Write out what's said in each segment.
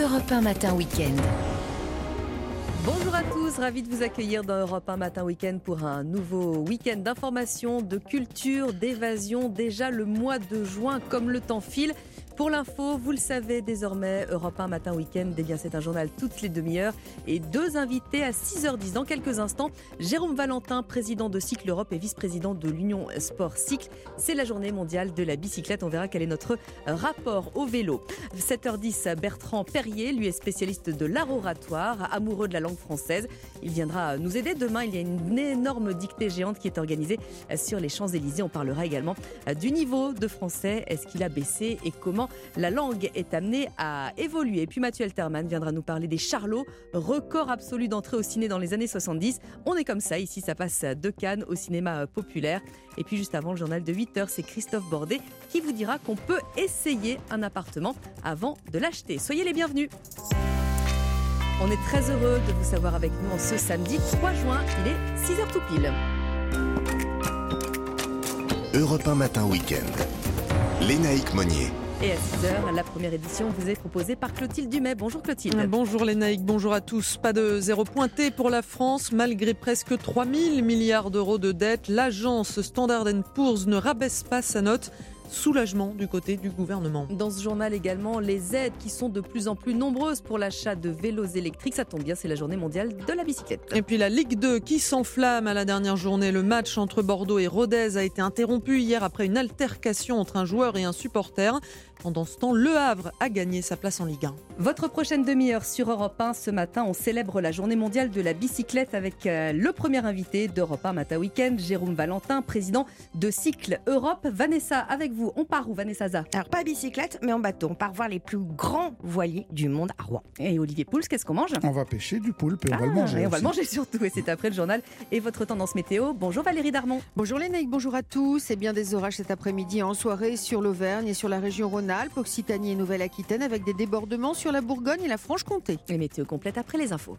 Europe 1 Matin Week-end. Bonjour à tous, ravi de vous accueillir dans Europe 1 Matin Week-end pour un nouveau week-end d'information, de culture, d'évasion. Déjà le mois de juin, comme le temps file. Pour l'info, vous le savez désormais, Europe 1 Matin Week-end, eh c'est un journal toutes les demi-heures et deux invités à 6h10 dans quelques instants. Jérôme Valentin, président de Cycle Europe et vice-président de l'Union Sport Cycle. C'est la journée mondiale de la bicyclette. On verra quel est notre rapport au vélo. 7h10, Bertrand Perrier, lui est spécialiste de l'art oratoire, amoureux de la langue française. Il viendra nous aider. Demain, il y a une énorme dictée géante qui est organisée sur les Champs-Élysées. On parlera également du niveau de français. Est-ce qu'il a baissé et comment la langue est amenée à évoluer. Puis Mathieu Alterman viendra nous parler des Charlots, record absolu d'entrée au ciné dans les années 70. On est comme ça, ici ça passe de Cannes au cinéma populaire. Et puis juste avant le journal de 8h, c'est Christophe Bordet qui vous dira qu'on peut essayer un appartement avant de l'acheter. Soyez les bienvenus. On est très heureux de vous savoir avec nous en ce samedi 3 juin, il est 6h tout pile. Europe 1 Matin Week-end. Lénaïque Monnier. Et à 6h, la première édition vous est proposée par Clotilde Dumais. Bonjour Clotilde. Bonjour Lénaïque, bonjour à tous. Pas de zéro pointé pour la France. Malgré presque 3000 milliards d'euros de dettes, l'agence Standard Poor's ne rabaisse pas sa note soulagement du côté du gouvernement. Dans ce journal également, les aides qui sont de plus en plus nombreuses pour l'achat de vélos électriques. Ça tombe bien, c'est la journée mondiale de la bicyclette. Et puis la Ligue 2 qui s'enflamme à la dernière journée. Le match entre Bordeaux et Rodez a été interrompu hier après une altercation entre un joueur et un supporter. Pendant ce temps, Le Havre a gagné sa place en Ligue 1. Votre prochaine demi-heure sur Europe 1. Ce matin, on célèbre la journée mondiale de la bicyclette avec euh, le premier invité d'Europe 1 Matin Weekend, Jérôme Valentin, président de Cycle Europe. Vanessa, avec vous, on part où, Vanessa Alors, pas à bicyclette, mais en bateau. On part voir les plus grands voiliers du monde à Rouen. Et Olivier Pouls, qu'est-ce qu'on mange? On va pêcher du poulpe et on va le ah, manger. Et on va le manger surtout. Et c'est après le journal et votre tendance météo. Bonjour Valérie Darmon. Bonjour Lénaïque, bonjour à tous. Et bien des orages cet après-midi en soirée sur l'Auvergne et sur la région Rhône-Alpes, Occitanie et Nouvelle-Aquitaine avec des débordements sur la Bourgogne et la Franche-Comté. Les météos complètes après les infos.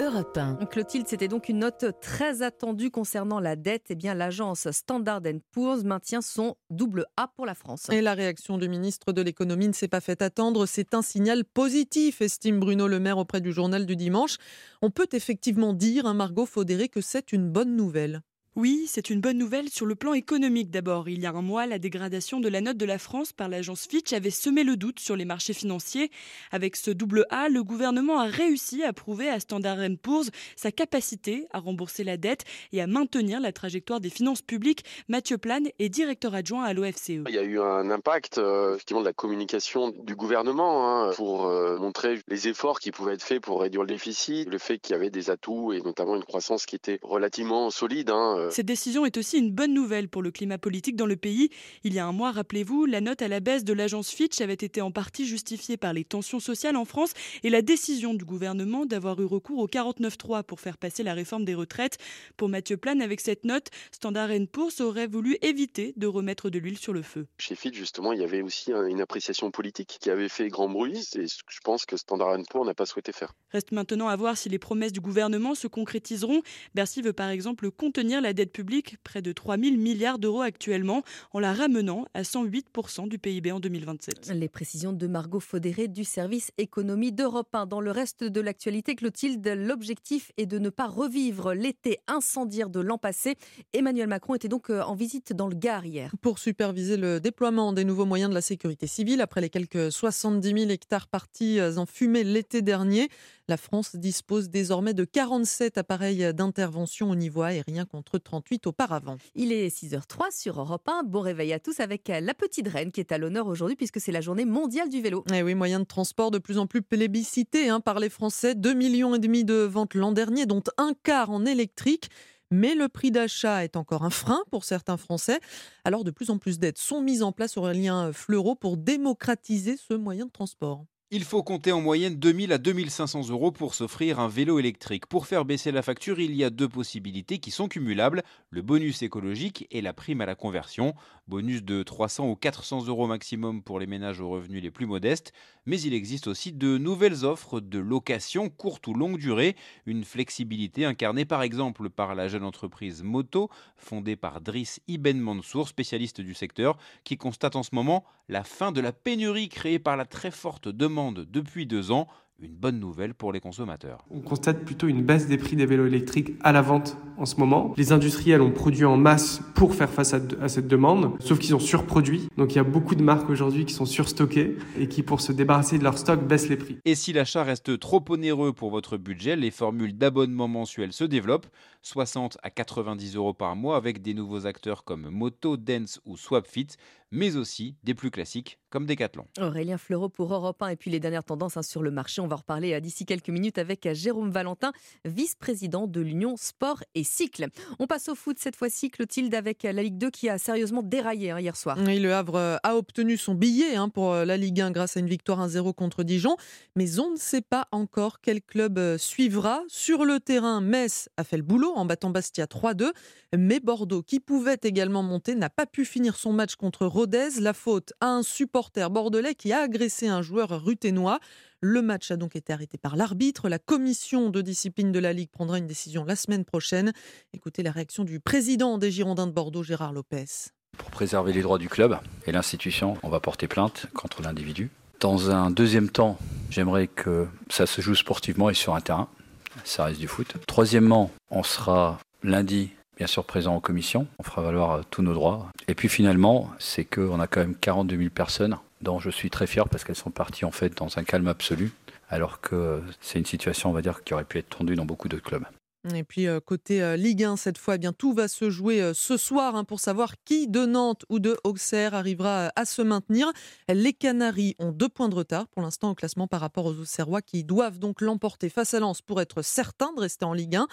Europe 1. Clotilde, c'était donc une note très attendue concernant la dette. Eh bien, l'agence Standard Poor's maintient son double A pour la France. Et la réaction du ministre de l'économie ne s'est pas fait attendre. C'est un signal positif, estime Bruno Le Maire auprès du journal du dimanche. On peut effectivement dire, hein, Margot Faudéré, que c'est une bonne nouvelle. Oui, c'est une bonne nouvelle sur le plan économique d'abord. Il y a un mois, la dégradation de la note de la France par l'agence Fitch avait semé le doute sur les marchés financiers. Avec ce double A, le gouvernement a réussi à prouver à Standard Poor's sa capacité à rembourser la dette et à maintenir la trajectoire des finances publiques. Mathieu Plane est directeur adjoint à l'OFCE. Il y a eu un impact euh, de la communication du gouvernement hein, pour euh, montrer les efforts qui pouvaient être faits pour réduire le déficit, le fait qu'il y avait des atouts et notamment une croissance qui était relativement solide. Hein, euh, cette décision est aussi une bonne nouvelle pour le climat politique dans le pays. Il y a un mois, rappelez-vous, la note à la baisse de l'agence Fitch avait été en partie justifiée par les tensions sociales en France et la décision du gouvernement d'avoir eu recours au 49.3 pour faire passer la réforme des retraites. Pour Mathieu Plane, avec cette note, Standard Poor's aurait voulu éviter de remettre de l'huile sur le feu. Chez Fitch, justement, il y avait aussi une appréciation politique qui avait fait grand bruit et je pense que Standard Poor's n'a pas souhaité faire. Reste maintenant à voir si les promesses du gouvernement se concrétiseront. Bercy veut par exemple contenir la la dette publique, près de 3 000 milliards d'euros actuellement, en la ramenant à 108% du PIB en 2027. Les précisions de Margot Faudéré du service économie d'Europe 1. Dans le reste de l'actualité, Clotilde, l'objectif est de ne pas revivre l'été incendiaire de l'an passé. Emmanuel Macron était donc euh, en visite dans le Gard hier. Pour superviser le déploiement des nouveaux moyens de la sécurité civile, après les quelques 70 000 hectares partis euh, en fumée l'été dernier, la France dispose désormais de 47 appareils d'intervention au niveau aérien contre 38 auparavant. Il est 6h03 sur Europe 1. Bon réveil à tous avec la petite reine qui est à l'honneur aujourd'hui puisque c'est la journée mondiale du vélo. Et eh oui, moyen de transport de plus en plus plébiscité hein, par les Français. 2,5 millions et demi de ventes l'an dernier, dont un quart en électrique. Mais le prix d'achat est encore un frein pour certains Français. Alors de plus en plus d'aides sont mises en place, Aurélien Fleureau, pour démocratiser ce moyen de transport. Il faut compter en moyenne 2000 à 2500 euros pour s'offrir un vélo électrique. Pour faire baisser la facture, il y a deux possibilités qui sont cumulables, le bonus écologique et la prime à la conversion. Bonus de 300 ou 400 euros maximum pour les ménages aux revenus les plus modestes, mais il existe aussi de nouvelles offres de location courte ou longue durée, une flexibilité incarnée par exemple par la jeune entreprise Moto, fondée par Driss Ibn Mansour, spécialiste du secteur, qui constate en ce moment la fin de la pénurie créée par la très forte demande depuis deux ans une bonne nouvelle pour les consommateurs. On constate plutôt une baisse des prix des vélos électriques à la vente en ce moment. Les industriels ont produit en masse pour faire face à, cette demande, sauf qu'ils ont surproduit. Donc il y a beaucoup de marques aujourd'hui qui sont surstockées et qui, pour se débarrasser de leur stock, baissent les prix. Et si l'achat reste trop onéreux pour votre budget, les formules d'abonnement mensuel se développent, 60 à 90 euros par mois avec des nouveaux acteurs comme Moto, Dance ou Swapfit, mais aussi des plus classiques comme Decathlon. Aurélien Fleureau pour Europe 1 et puis les dernières tendances hein, sur le marché. On va en reparler euh, d'ici quelques minutes avec euh, Jérôme Valentin, vice-président de l'Union Sport et Cycle. On passe au foot cette fois-ci, Clotilde, avec euh, la Ligue 2 qui a sérieusement déraillé hein, hier soir. Oui, le Havre a obtenu son billet hein, pour la Ligue 1 grâce à une victoire 1-0 contre Dijon, mais on ne sait pas encore quel club suivra. Sur le terrain, Metz a fait le boulot en battant Bastia 3-2, mais Bordeaux, qui pouvait également monter, n'a pas pu finir son match contre La faute à un supporter bordelais qui a agressé un joueur ruténois. Le match a donc été arrêté par l'arbitre. La commission de discipline de la Ligue prendra une décision la semaine prochaine. Écoutez la réaction du président des Girondins de Bordeaux, Gérard Lopez. Pour préserver les droits du club et l'institution, on va porter plainte contre l'individu. Dans un deuxième temps, j'aimerais que ça se joue sportivement et sur un terrain. Ça reste du foot. Troisièmement, on sera lundi bien sûr présent en commission. On fera valoir euh, tous nos droits. Et puis finalement, c'est qu'on a quand même 42 000 personnes dont je suis très fier parce qu'elles sont parties en fait dans un calme absolu, alors que c'est une situation, on va dire, qui aurait pu être tendue dans beaucoup d'autres clubs. Et puis euh, côté euh, Ligue 1, cette fois, eh bien tout va se jouer ce soir hein, pour savoir qui de Nantes ou de Auxerre arrivera à se maintenir. Les Canaries ont deux points de retard pour l'instant au classement par rapport aux Auxerrois qui doivent donc l'emporter face à Lens pour être certains de rester en Ligue 1.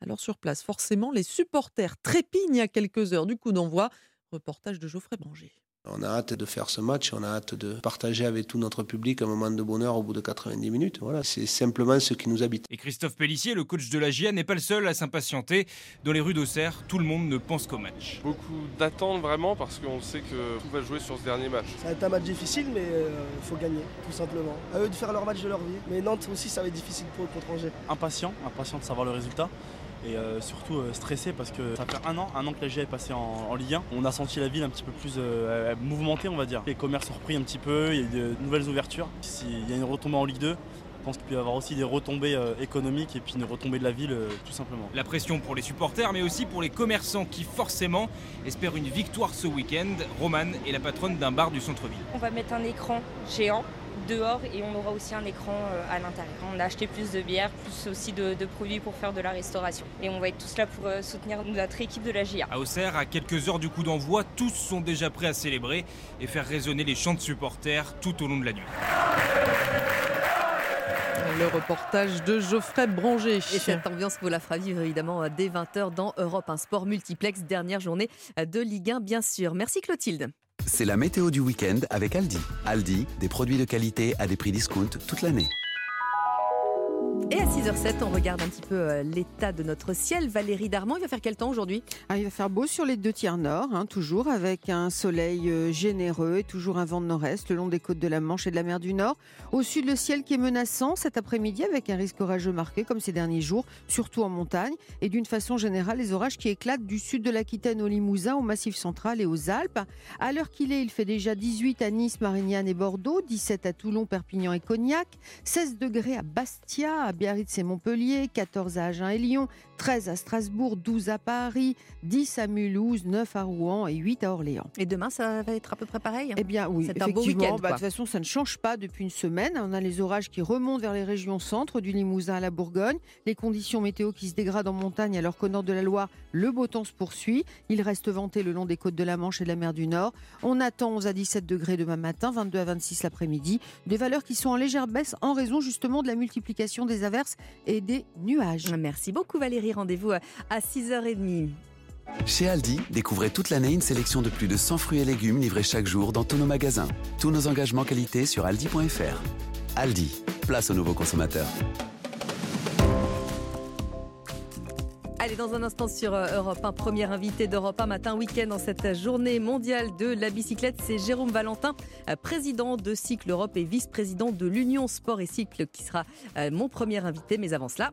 Alors sur place, forcément, les supporters trépignent à quelques heures du coup d'envoi. Reportage de Geoffrey Banger. On a hâte de faire ce match, on a hâte de partager avec tout notre public un moment de bonheur au bout de 90 minutes. Voilà, c'est simplement ce qui nous habite. Et Christophe Pellissier, le coach de la GIA, n'est pas le seul à s'impatienter. Dans les rues d'Auxerre, tout le monde ne pense qu'au match. Beaucoup d'attentes vraiment parce qu'on sait que tout va jouer sur ce dernier match. Ça va être un match difficile, mais il euh, faut gagner, tout simplement. À eux de faire leur match de leur vie. Mais Nantes aussi, ça va être difficile pour eux contre Angers. Impatient, impatient de savoir le résultat et euh, surtout euh, stressé parce que ça fait un an, un an que la GIA est passée en, Ligue 1. On a senti la ville un petit peu plus euh, mouvementée, on va dire. Les commerces ont repris un petit peu, il y a eu de nouvelles ouvertures. S'il y a une retombée en Ligue 2, je pense qu'il peut y avoir aussi des retombées économiques et puis une retombée de la ville tout simplement. La pression pour les supporters mais aussi pour les commerçants qui forcément espèrent une victoire ce week-end. Romane est la patronne d'un bar du centre-ville. On va mettre un écran géant dehors et on aura aussi un écran euh, à l'intérieur. On a acheté plus de bières, plus aussi de, produits pour faire de la restauration. Et on va être tous là pour euh, soutenir notre équipe de la GIA. À Auxerre, à quelques heures du coup d'envoi, tous sont déjà prêts à célébrer et faire résonner les chants de supporters tout au long de la nuit. Le reportage de Geoffrey Branger. Et cette ambiance vous la fera vivre évidemment dès 20h dans Europe, un sport multiplex, dernière journée de Ligue 1 bien sûr. Merci Clotilde. C'est la météo du week-end avec Aldi. Aldi, des produits de qualité à des prix discount toute l'année. Et à 6h07, on regarde un petit peu euh, l'état de notre ciel. Valérie Darmon, il va faire quel temps aujourd'hui? Ah, Il va faire beau sur les deux tiers nord, hein, toujours avec un soleil euh, généreux et toujours un vent de nord-est le long des côtes de la Manche et de la mer du Nord. Au sud, le ciel qui est menaçant cet après-midi avec un risque orageux marqué comme ces derniers jours, surtout en montagne. Et d'une façon générale, les orages qui éclatent du sud de l'Aquitaine au Limousin, au Massif central et aux Alpes. À l'heure qu'il est, il fait déjà 18 à Nice, Marignane et Bordeaux, 17 à Toulon, Perpignan et Cognac, 16 degrés à Bastia, à Biarritz et Montpellier, 14 à Agen et Lyon, 13 à Strasbourg, 12 à Paris, 10 à Mulhouse, 9 à Rouen et 8 à Orléans. Et demain, ça va être à peu près pareil? Eh bien oui, c'est un beau week-end. Bah, de toute façon, ça ne change pas depuis une semaine. On a les orages qui remontent vers les régions centre, du Limousin à la Bourgogne, les conditions météo qui se dégradent en montagne alors qu'au nord de la Loire, le beau temps se poursuit. Il reste venté le long des côtes de la Manche et de la mer du Nord. On attend 11 à 17 degrés demain matin, 22 à 26 l'après-midi. Des valeurs qui sont en légère baisse en raison justement de la multiplication des averses et des nuages. Merci beaucoup Valérie. Rendez-vous à 6h30. Chez Aldi, découvrez toute l'année une sélection de plus de 100 fruits et légumes livrés chaque jour dans tous nos magasins. Tous nos engagements qualité sur aldi.fr. Aldi, place aux nouveaux consommateurs. Allez, dans un instant sur euh, Europe 1, première invité d'Europe 1 matin week-end dans cette journée mondiale de la bicyclette, c'est Jérôme Valentin, euh, président de Cycle Europe et vice-président de l'Union Sport et Cycle qui sera euh, mon premier invité. Mais avant cela,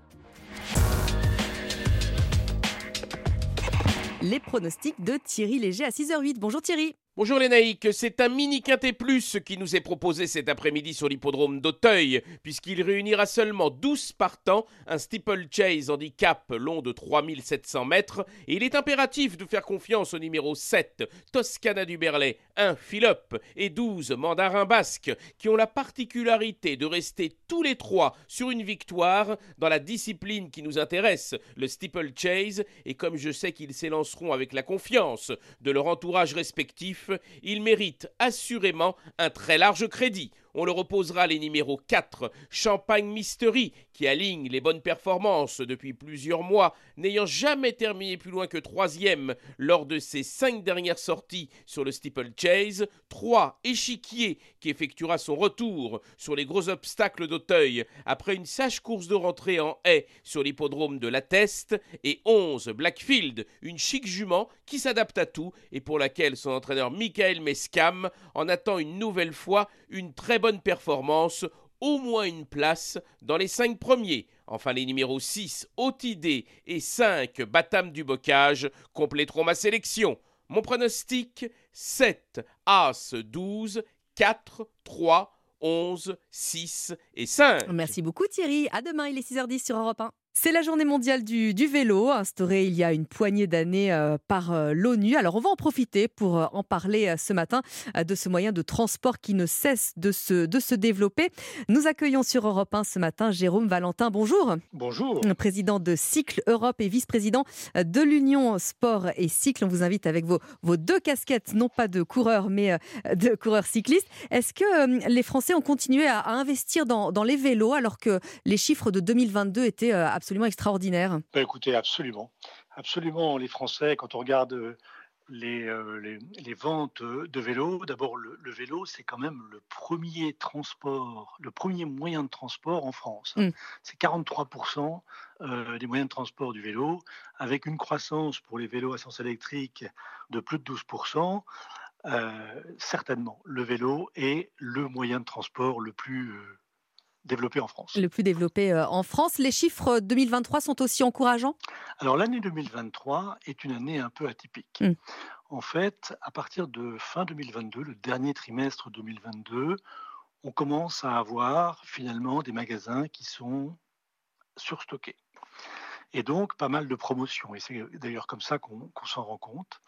les pronostics de Thierry Léger à 6h08. Bonjour Thierry. Bonjour les naïcs, c'est un mini quintet plus qui nous est proposé cet après-midi sur l'hippodrome d'Auteuil, puisqu'il réunira seulement 12 partants, un steeple chase handicap long de 3700 mètres, et il est impératif de faire confiance au numéro 7, Toscana du Berlay, 1 Philip et 12 Mandarin Basque, qui ont la particularité de rester tous les trois sur une victoire dans la discipline qui nous intéresse, le steeple chase, et comme je sais qu'ils s'élanceront avec la confiance de leur entourage respectif, il mérite assurément un très large crédit. On le reposera les numéros 4, Champagne Mystery, qui aligne les bonnes performances depuis plusieurs mois, n'ayant jamais terminé plus loin que troisième lors de ses cinq dernières sorties sur le Steeple Chase. 3, Échiquier, qui effectuera son retour sur les gros obstacles d'Auteuil après une sage course de rentrée en haie sur l'hippodrome de la Teste. Et 11, Blackfield, une chic jument qui s'adapte à tout et pour laquelle son entraîneur Michael Mescam en attend une nouvelle fois une très bonne performance, au moins une place dans les cinq premiers. Enfin, les numéros 6, Otidé et 5, Batam du Bocage, compléteront ma sélection. Mon pronostic 7, As 12, 4, 3, 11, 6 et 5. Merci beaucoup Thierry. À demain, il est 6h10 sur Europe 1. C'est la journée mondiale du, vélo, instaurée il y a une poignée d'années euh, par euh, l'ONU. Alors on va en profiter pour euh, en parler ce matin de ce moyen de transport qui ne cesse de se, de se développer. Nous accueillons sur Europe 1 ce matin Jérôme Valentin. Bonjour. Bonjour. Président de Cycle Europe et vice-président de l'Union Sport et Cycle. On vous invite avec vos, vos deux casquettes, non pas de coureur, mais de coureur cycliste. Est-ce que les Français ont continué à, investir dans, dans, les vélos alors que les chiffres de 2022 étaient absolument absolument extraordinaire. Bah, écoutez, absolument. Absolument, les Français, quand on regarde euh, les, les, ventes de vélos, d'abord le, vélo, c'est quand même le premier transport, le premier moyen de transport en France. Mm. C'est 43% euh, des moyens de transport du vélo, avec une croissance pour les vélos à sens électrique de plus de 12%. Euh, certainement, le vélo est le moyen de transport le plus développé en France. Le plus développé euh, en France. Les chiffres 2023 sont aussi encourageants? Alors l'année 2023 est une année un peu atypique. Hmm. En fait, à partir de fin 2022, le dernier trimestre 2022, on commence à avoir finalement des magasins qui sont surstockés. Et donc, pas mal de promotions. Et c'est d'ailleurs comme ça qu'on s'en rend compte.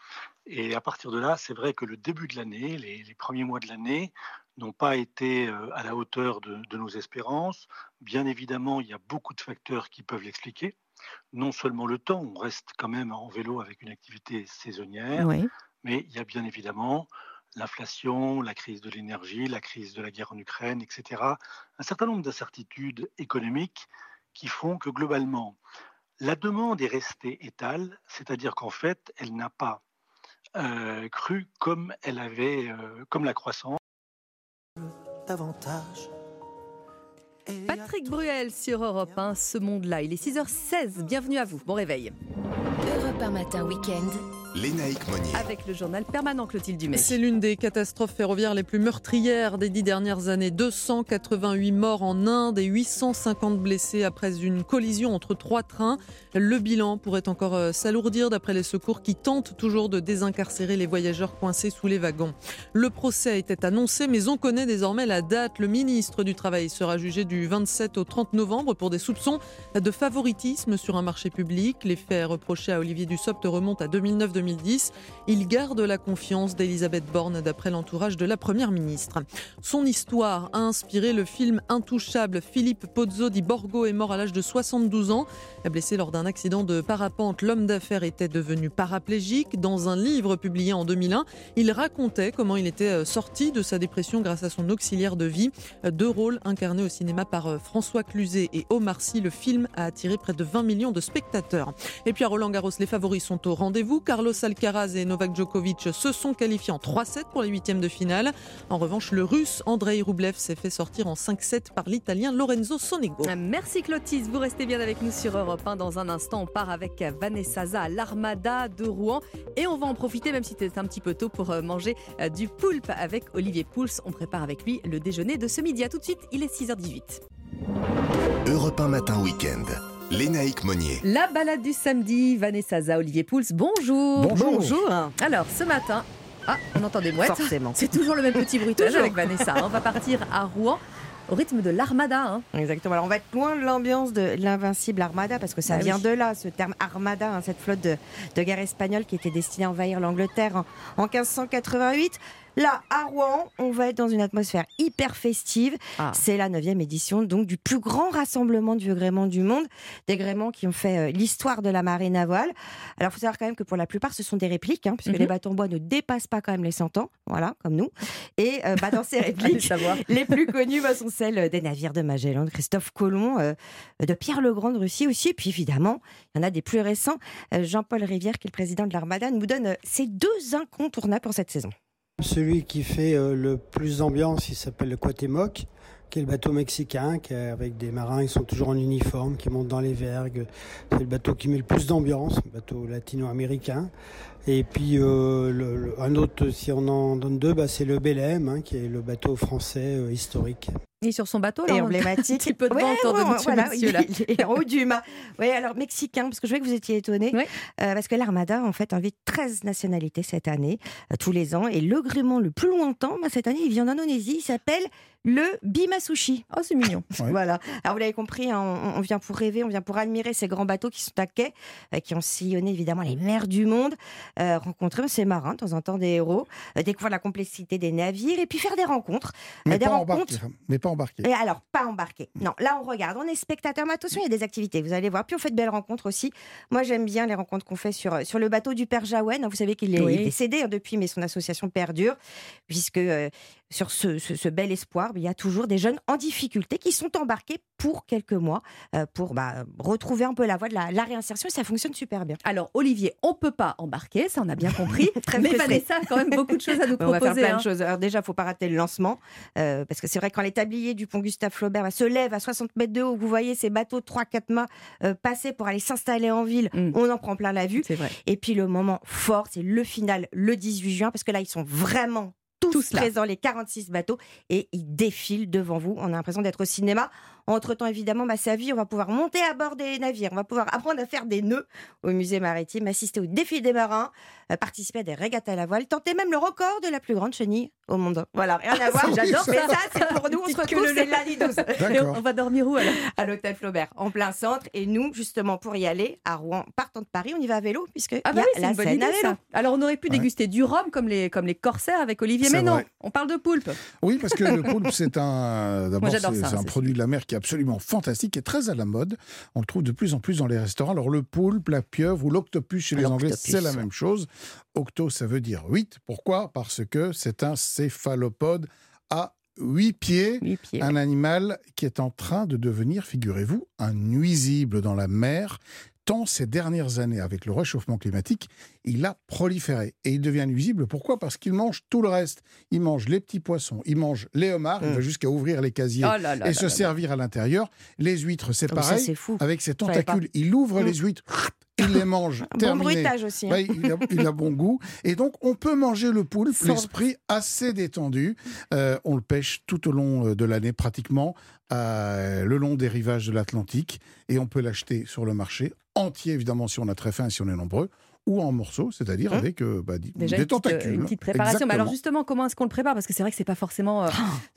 Et à partir de là, c'est vrai que le début de l'année, les, les, premiers mois de l'année, n'ont pas été euh, à la hauteur de, nos espérances. Bien évidemment, il y a beaucoup de facteurs qui peuvent l'expliquer. Non seulement le temps, on reste quand même en vélo avec une activité saisonnière, mais il y a bien évidemment l'inflation, la crise de l'énergie, la crise de la guerre en Ukraine, etc. Un certain nombre d'incertitudes économiques qui font que globalement, la demande est restée étale, c'est-à-dire qu'en fait, elle n'a pas euh, cru comme elle avait, euh, comme la croissance davantage. Patrick Bruel sur Europe 1, ce monde-là. Il est 6h16. Bienvenue à vous. Bon réveil. Europe 1 matin week-end. Lénaïque Monnier. Avec le journal permanent Clotilde Dumais. C'est l'une des catastrophes ferroviaires les plus meurtrières des dix dernières années. 288 morts en Inde et 850 blessés après une collision entre trois trains. Le bilan pourrait encore euh, s'alourdir d'après les secours qui tentent toujours de désincarcérer les voyageurs coincés sous les wagons. Le procès était annoncé, mais on connaît désormais la date. Le ministre du Travail sera jugé du 27 au 30 novembre pour des soupçons de favoritisme sur un marché public. Les faits reprochés à Olivier Dussopt remontent à 2009 2010. Il garde la confiance d'Elisabeth Borne d'après l'entourage de la Première ministre. Son histoire a inspiré le film Intouchable. Philippe Pozzo di Borgo est mort à l'âge de 72 ans. Blessé lors d'un accident de parapente, l'homme d'affaires était devenu paraplégique. Dans un livre publié en 2001, il racontait comment il était euh, sorti de sa dépression grâce à son auxiliaire de vie. Deux rôles incarnés au cinéma par euh, François Cluzet et Omar Sy. Le film a attiré près de 20 millions de spectateurs. Et puis à Roland Garros, les favoris sont au rendez-vous. Carlos Alcaraz et Novak Djokovic se sont qualifiés en 3-7 pour les huitièmes de finale. En revanche, le russe Andrei Rublev s'est fait sortir en 5-7 par l'italien Lorenzo Sonego. Merci Clotis, vous restez bien avec nous sur Europe 1. Dans un instant, on part avec Vanessa à l'Armada de Rouen et on va en profiter, même si c'est un petit peu tôt, pour euh, manger euh, du poulpe avec Olivier Pouls. On prépare avec lui le déjeuner de ce midi. A tout de suite, il est 6h18. Europe 1 matin week-end. Lénaïque Monnier. La balade du samedi, Vanessa Za, Olivier Pouls, bonjour. Bonjour. Alors, ce matin, ah, on entend des mouettes. Forcément. C'est toujours le même petit bruitage Toujours. avec Vanessa. On va partir à Rouen au rythme de l'Armada. hein. Exactement. Alors on va être loin de l'ambiance de l'invincible Armada parce que ça Bah vient oui. de là, ce terme Armada, hein, cette flotte de, de guerre espagnole qui était destinée à envahir l'Angleterre en, en 1588. Là, à Rouen, on va être dans une atmosphère hyper festive. Ah. C'est la 9e édition donc du plus grand rassemblement du gréement du monde, des gréments qui ont fait euh, l'histoire de la marée navale. Alors, il faut savoir quand même que pour la plupart, ce sont des répliques, hein, puisque Mhm. les bateaux en bois ne dépassent pas quand même les 100 ans, voilà, comme nous. Et euh, bah, dans ces répliques, les plus connues bah, sont celles des navires de Magellan, de Christophe Colomb, euh, de Pierre le Grand de Russie aussi. Et puis évidemment, il y en a des plus récents. Euh, Jean-Paul Rivière, qui est le président de l'Armada, nous donne euh, ces deux incontournables pour cette saison. Celui qui fait euh, le plus d'ambiance, il s'appelle le Cuauhtémoc, qui est le bateau mexicain, qui avec des marins qui sont toujours en uniforme, qui montent dans les vergues. C'est le bateau qui met le plus d'ambiance, bateau latino-américain. Et puis euh, le- le- un autre, si on en donne deux, bah, c'est le Belém, hein, qui est le bateau français euh, historique. Il est sur son bateau, là. Et on- emblématique. Un petit peu de Ouais, autour de voilà, monsieur, il, là. il est en haut du mât. Oui, alors mexicain, parce que je vois que vous étiez étonné. parce que l'Armada, en fait, invite 13 nationalités cette année, euh, tous les ans. Et le gréement le plus lointain, bah, cette année, il vient d'Indonésie. Il s'appelle le Bimasushi. Oh, c'est mignon. voilà. Alors, vous l'avez compris, hein, on, on vient pour rêver, on vient pour admirer ces grands bateaux qui sont à quai, euh, qui ont sillonné évidemment les mers du monde, euh, rencontrer ces marins, de temps en temps des héros, euh, découvrir la complexité des navires et puis faire des rencontres. Euh, Mais des pas rencontres. embarqué. Mais pas embarqué. Et alors, pas embarqué. Non, là, on regarde, on est spectateur, mais attention, il y a des activités, vous allez voir. Puis on fait de belles rencontres aussi. Moi, j'aime bien les rencontres qu'on fait sur, sur le bateau du Père Jaouen. Vous savez qu'il est, Oui. décédé hein, depuis, mais son association perdure, puisque euh, sur ce, ce- ce bel espoir, il y a toujours des jeunes en difficulté qui sont embarqués pour quelques mois euh, pour bah, retrouver un peu la voie de la, la réinsertion et ça fonctionne super bien. Alors, Olivier, on peut pas embarquer, ça on a bien compris. Très mais. Vanessa a quand même beaucoup de choses à nous Ouais, On va faire proposer. plein hein. de choses. Alors déjà, il faut pas rater le lancement, euh, parce que c'est vrai quand les tabliers du pont Gustave Flaubert bah, se lèvent à 60 mètres de haut, vous voyez ces bateaux de 3-4 mâts euh, passer pour aller s'installer en ville, on en prend plein la vue. Et puis le moment fort, c'est le final, le 18 juin, parce que là, ils sont vraiment tous, présents, les 46 bateaux, et ils défilent devant vous. On a l'impression d'être au cinéma. Entre-temps, évidemment, bah, sa vie, on va pouvoir monter à bord des navires, on va pouvoir apprendre à faire des nœuds au musée maritime, assister au défi des marins, euh, participer à des régates à la voile, tenter même le record de la plus grande chenille au monde. Voilà, rien à voir. J'adore Mais ça. c'est pour nous, on se retrouve, c'est lundi 12. Et on va dormir où alors? À l'hôtel Flaubert, en plein centre. Et nous, justement, pour y aller, à Rouen, partant de Paris, on y va à vélo, puisque Ah bah y a oui, c'est la une bonne Seine idée à vélo. ça. Alors on aurait pu déguster du rhum comme les, comme les corsaires avec Olivier, mais non, vrai. on parle de poulpe. Oui, parce que le poulpe, c'est un, c'est un produit de la mer qui est absolument fantastique, qui est très à la mode. On le trouve de plus en plus dans les restaurants. Alors, le poulpe, la pieuvre ou l'octopus chez les Anglais, c'est la même chose. Octo, ça veut dire 8. Pourquoi? Parce que c'est un céphalopode à 8 pieds, un animal qui est en train de devenir, figurez-vous, un nuisible dans la mer. Tant ces dernières années, avec le réchauffement climatique, il a proliféré. Et il devient nuisible. Pourquoi? Parce qu'il mange tout le reste. Il mange les petits poissons, il mange les homards, il va jusqu'à ouvrir les casiers Oh là là et là se là là. servir à l'intérieur. Les huîtres, c'est ça, pareil. c'est fou. Avec ses tentacules, il ouvre Mm. les huîtres, il les mange. Bon terminé. bruitage aussi, hein. Il, a, il a bon goût. Et donc, on peut manger le poulpe, Sans- l'esprit assez détendu. Euh, on le pêche tout au long euh, de l'année, pratiquement, euh, le long des rivages de l'Atlantique. Et on peut l'acheter sur le marché, entier évidemment si on a très faim et si on est nombreux, ou en morceaux, c'est-à-dire Hum. avec euh, bah, Déjà des une petite, euh, tentacules. une petite préparation. Mais alors justement, comment est-ce qu'on le prépare? Parce que c'est vrai que c'est pas forcément euh,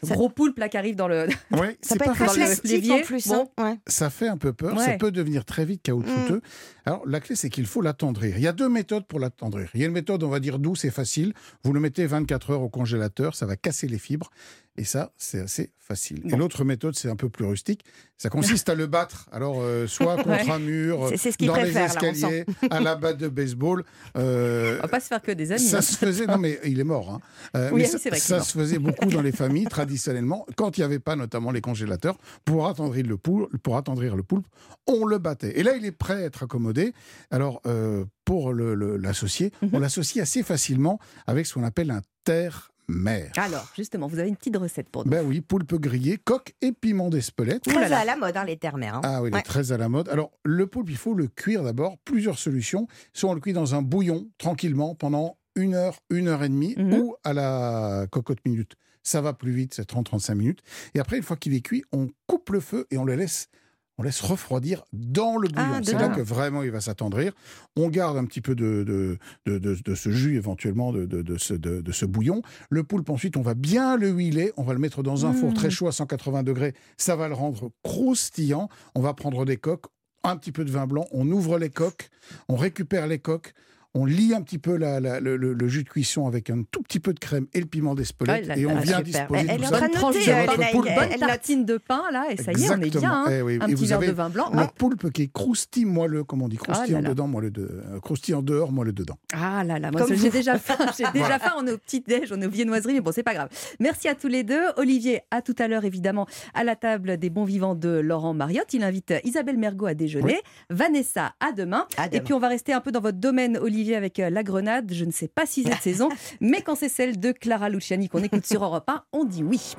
ce gros poulpe là qui arrive dans le. Oui, c'est pas facile. l'évier. Bon. Ça fait un peu peur, ça Ouais. peut devenir très vite caoutchouteux. Alors la clé, c'est qu'il faut l'attendrir. Il y a deux méthodes pour l'attendrir. Il y a une méthode, on va dire douce et facile. Vous le mettez 24 heures au congélateur, ça va casser les fibres. Et ça, c'est assez facile. Et l'autre méthode, c'est un peu plus rustique. Ça consiste à le battre. Alors, euh, soit contre un mur, ce dans les préfère, escaliers, à la batte de baseball. Euh, On va pas se faire que des amis. ça hein. se faisait, non mais il est mort. hein. Euh, Oui, mais oui, ça, vrai se faisait beaucoup dans les familles traditionnellement, quand il n'y avait pas notamment les congélateurs, pour attendrir le poulpe, pour attendrir le poulpe, on le battait. Et là, il est prêt à être accommodé. Alors, euh, pour l'associer, Mhm. on l'associe assez facilement avec ce qu'on appelle un Alors, justement, vous avez une petite recette pour nous. Ben oui, poulpe grillé, coque et piment d'Espelette. Très à la mode, hein, les terres-mères. hein. Ah oui, il est Ouais. très à la mode. Alors, le poulpe, il faut le cuire d'abord. Plusieurs solutions. Soit on le cuit dans un bouillon, tranquillement, pendant une heure, une heure et demie, Mhm. ou à la cocotte minute. Ça va plus vite, c'est 30-35 minutes. Et après, une fois qu'il est cuit, on coupe le feu et on le laisse. On laisse refroidir dans le bouillon. Ah, c'est là que vraiment il va s'attendrir. On garde un petit peu de, de, de, ce jus éventuellement, de, de, de ce, de, de ce bouillon. Le poulpe, ensuite, on va bien le huiler. On va le mettre dans un four Mmh. très chaud à 180 degrés. Ça va le rendre croustillant. On va prendre des coques, un petit peu de vin blanc. On ouvre les coques, on récupère les coques. On lie un petit peu la- la- le, le- le jus de cuisson avec un tout petit peu de crème et le piment d'Espelette. Ah, là, et on vient super. disposer Elle- elle tout est en ça train de noter, poulpe. Elle- Bonne tartine de pain, là, et ça y est, on est bien. hein. Eh oui. Un Et petit vous verre avez de vin blanc. Le Ouais. poulpe qui est croustillant moelleux, comme on dit. Croustillant là là. dedans, moelleux de... euh, croustillant dehors, moelleux dedans. Ah là là, moi j'ai déjà faim, j'ai déjà Voilà. faim, on est au petit déj, on est au viennoiserie, mais bon c'est pas grave. Merci à tous les deux. Olivier, à tout à l'heure évidemment à la table des bons vivants de Laurent Mariotte. Il invite Isabelle Mergot à déjeuner, Vanessa à demain. À Et puis on va rester un peu dans votre domaine Olivier avec euh, la grenade. Je ne sais pas si cette saison, mais quand c'est celle de Clara Luciani qu'on écoute sur Europe 1, on dit oui.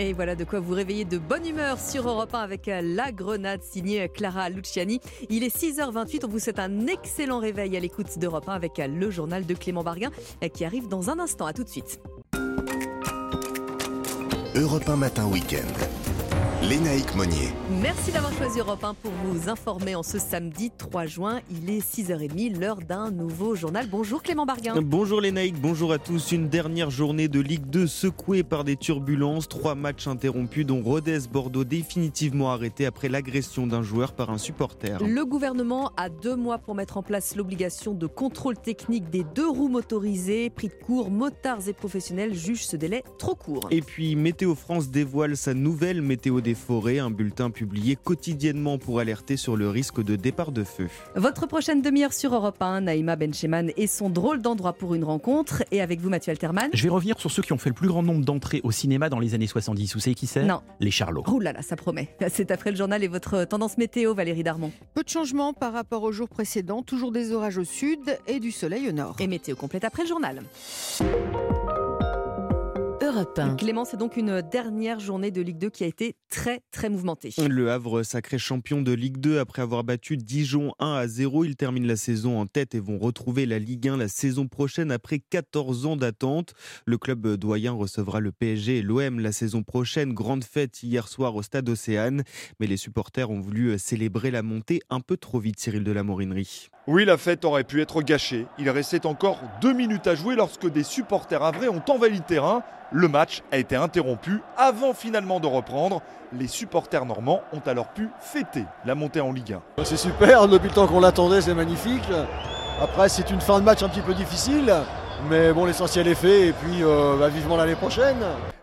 Et voilà de quoi vous réveiller de bonne humeur sur Europe 1 avec euh, La Grenade signée euh, Clara Luciani. Il est 6h28, on vous souhaite un excellent réveil à l'écoute d'Europe 1 avec le journal de Clément Barguin qui arrive dans un instant. À tout de suite. Europe 1 Matin Week-end. Lénaïque Monnier. Merci d'avoir choisi Europe 1 pour vous informer en ce samedi 3 juin. Il est 6h30, l'heure d'un nouveau journal. Bonjour Clément Barguin. Bonjour Naïcs, bonjour à tous. Une dernière journée de Ligue 2 secouée par des turbulences. Trois matchs interrompus, dont Rodez-Bordeaux définitivement arrêté après l'agression d'un joueur par un supporter. Le gouvernement a deux mois pour mettre en place l'obligation de contrôle technique des deux roues motorisées. Pris de court, motards et professionnels jugent ce délai trop court. Et puis Météo France dévoile sa nouvelle météo des forêts, un bulletin publié quotidiennement pour alerter sur le risque de départ de feu. Votre prochaine demi-heure sur Europe 1, Naïma Bencheman et son drôle d'endroit pour une rencontre. Et avec vous, Mathieu Alterman. Je vais revenir sur ceux qui ont fait le plus grand nombre d'entrées au cinéma dans les années 70. Vous savez qui c'est? Non. Les Charlots. Oh là là, ça promet. C'est après le journal et votre tendance météo, Valérie Darmon. Peu de changements par rapport aux jours précédents, toujours des orages au sud et du soleil au nord. Et météo complète après le journal. Europe 1. Clément, c'est donc une dernière journée de Ligue 2 qui a été très très mouvementée. Le Havre, sacré champion de Ligue 2 après avoir battu Dijon 1 à 0. Ils terminent la saison en tête et vont retrouver la Ligue 1 la saison prochaine après 14 ans d'attente. Le club doyen recevra le PSG et l'OM la saison prochaine. Grande fête hier soir au stade Océane. Mais les supporters ont voulu célébrer la montée un peu trop vite, Cyril de la Morinerie. Oui, la fête aurait pu être gâchée. Il restait encore deux minutes à jouer lorsque des supporters havrais ont envahi le terrain. Le match a été interrompu avant finalement de reprendre. Les supporters normands ont alors pu fêter la montée en Ligue 1. C'est super, depuis le temps qu'on l'attendait, c'est magnifique. Après, c'est une fin de match un petit peu difficile, mais bon, l'essentiel est fait et puis euh, bah, vivement l'année prochaine.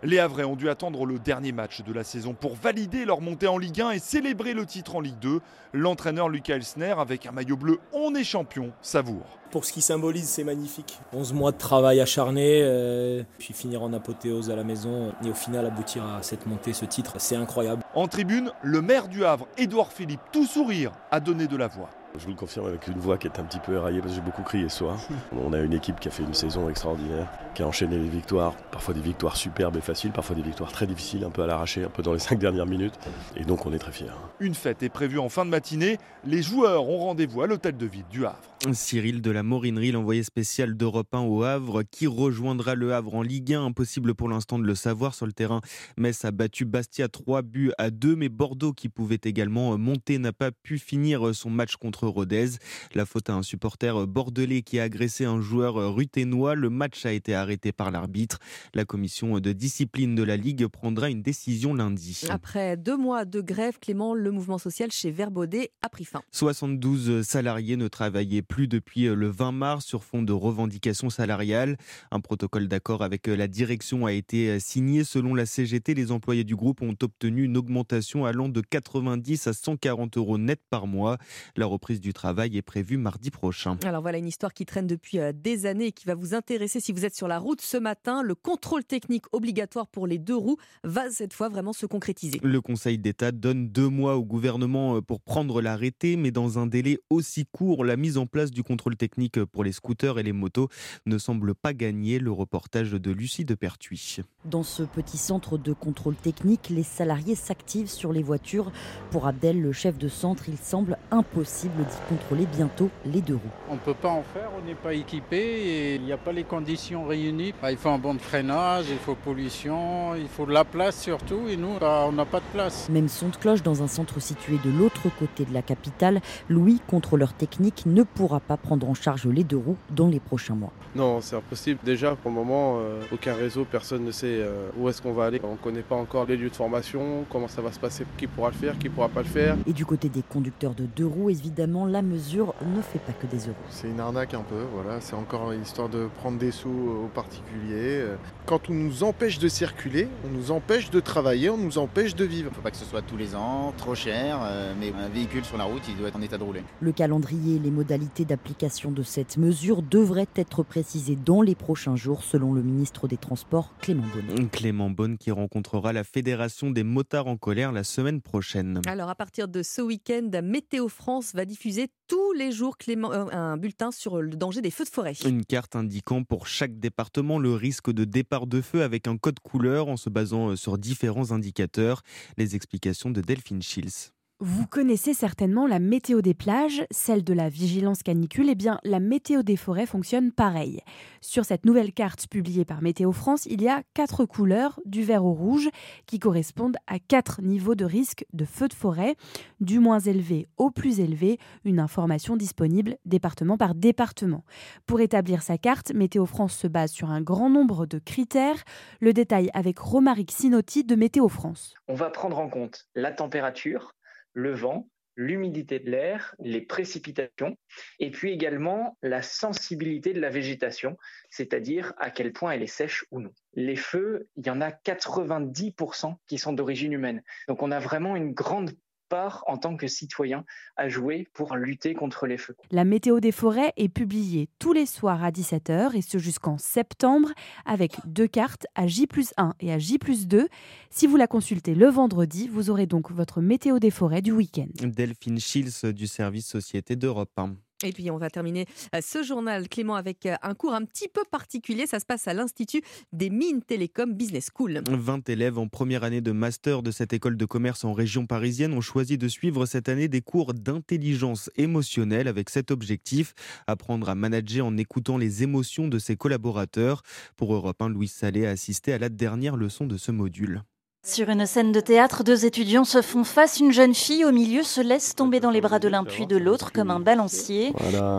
Les Havrais ont dû attendre le dernier match de la saison pour valider leur montée en Ligue 1 et célébrer le titre en Ligue 2. L'entraîneur Lucas Elsner, avec un maillot bleu, on est champion, savoure. Pour ce qui symbolise, c'est magnifique. 11 mois de travail acharné, euh, puis finir en apothéose à la maison et au final aboutir à cette montée, ce titre, c'est incroyable. En tribune, le maire du Havre, Édouard Philippe, tout sourire, a donné de la voix. Je vous le confirme avec une voix qui est un petit peu éraillée parce que j'ai beaucoup crié ce soir. On a une équipe qui a fait une saison extraordinaire, qui a enchaîné les victoires, parfois des victoires superbes et faciles, parfois des victoires très difficiles, un peu à l'arraché, un peu dans les cinq dernières minutes. Et donc on est très fiers. Une fête est prévue en fin de matinée. Les joueurs ont rendez-vous à l'hôtel de ville du Havre. Cyril de la Morinerie, l'envoyé spécial d'Europe 1 au Havre, qui rejoindra le Havre en Ligue 1. Impossible pour l'instant de le savoir sur le terrain. Metz a battu Bastia 3 buts à 2, mais Bordeaux, qui pouvait également monter, n'a pas pu finir son match contre Rodez. La faute à un supporter bordelais qui a agressé un joueur ruténois. Le match a été arrêté par l'arbitre. La commission de discipline de la Ligue prendra une décision lundi. Après deux mois de grève, Clément, le mouvement social chez Verbaudet a pris fin. 72 salariés ne travaillaient plus depuis le 20 mars sur fond de revendications salariales. Un protocole d'accord avec la direction a été signé. Selon la CGT, les employés du groupe ont obtenu une augmentation allant de 90 à 140 euros net par mois. La reprise du travail est prévue mardi prochain. Alors voilà une histoire qui traîne depuis des années et qui va vous intéresser si vous êtes sur la route ce matin. Le contrôle technique obligatoire pour les deux roues va cette fois vraiment se concrétiser. Le Conseil d'État donne deux mois au gouvernement pour prendre l'arrêté, mais dans un délai aussi court, la mise en place du contrôle technique pour les scooters et les motos ne semble pas gagner. Le reportage de Lucie de Pertuis. Dans ce petit centre de contrôle technique, les salariés s'activent sur les voitures. Pour Abdel, le chef de centre, il semble impossible d'y contrôler bientôt les deux roues. On ne peut pas en faire, on n'est pas équipé et il n'y a pas les conditions réunies. Bah, il faut un bon de freinage, il faut pollution, il faut de la place surtout et nous, bah, on n'a pas de place. Même son de cloche dans un centre situé de l'autre côté de la capitale, Louis, contrôleur technique, ne pourra pas prendre en charge les deux roues dans les prochains mois. Non, c'est impossible. Déjà, pour le moment, euh, aucun réseau, personne ne sait euh, où est-ce qu'on va aller. On ne connaît pas encore les lieux de formation, comment ça va se passer, qui pourra le faire, qui ne pourra pas le faire. Et du côté des conducteurs de deux roues, évidemment, la mesure ne fait pas que des euros. C'est une arnaque un peu, voilà. C'est encore histoire de prendre des sous aux particuliers. Quand on nous empêche de circuler, on nous empêche de travailler, on nous empêche de vivre. Il ne faut pas que ce soit tous les ans, trop cher, euh, mais un véhicule sur la route, il doit être en état de rouler. Le calendrier et les modalités d'application de cette mesure devraient être précisés dans les prochains jours, selon le ministre des Transports, Clément Beaune. Clément Beaune qui rencontrera la Fédération des motards en colère la semaine prochaine. Alors à partir de ce week-end, Météo France va diffuser tous les jours Clément, euh, un bulletin sur le danger des feux de forêt. Une carte indiquant pour chaque département le risque de départ de feu avec un code couleur en se basant euh, sur différents indicateurs. Les explications de Delphine Schills. Vous connaissez certainement la météo des plages, celle de la vigilance canicule. Eh bien, la météo des forêts fonctionne pareil. Sur cette nouvelle carte publiée par Météo France, il y a quatre couleurs, du vert au rouge, qui correspondent à quatre niveaux de risque de feu de forêt, du moins élevé au plus élevé, une information disponible département par département. Pour établir sa carte, Météo France se base sur un grand nombre de critères. Le détail avec Romaric Sinotti de Météo France. On va prendre en compte la température, le vent, l'humidité de l'air, les précipitations, et puis également la sensibilité de la végétation, c'est-à-dire à quel point elle est sèche ou non. Les feux, il y en a 90% qui sont d'origine humaine. Donc on a vraiment une grande part en tant que citoyen à jouer pour lutter contre les feux. La météo des forêts est publiée tous les soirs à 17h et ce jusqu'en septembre avec deux cartes à J 1 et à J 2. Si vous la consultez le vendredi, vous aurez donc votre météo des forêts du week-end. Delphine Schils du service Société d'Europe 1. Et puis on va terminer euh, ce journal, Clément, avec euh, un cours un petit peu particulier. Ça se passe à l'Institut des Mines Télécom Business School. 20 élèves en première année de master de cette école de commerce en région parisienne ont choisi de suivre cette année des cours d'intelligence émotionnelle avec cet objectif, apprendre à manager en écoutant les émotions de ses collaborateurs. Pour Europe 1, Louis Salé a assisté à la dernière leçon de ce module. Sur une scène de théâtre, deux étudiants se font face. Une jeune fille au milieu se laisse tomber dans les bras de l'un puis de l'autre comme un balancier.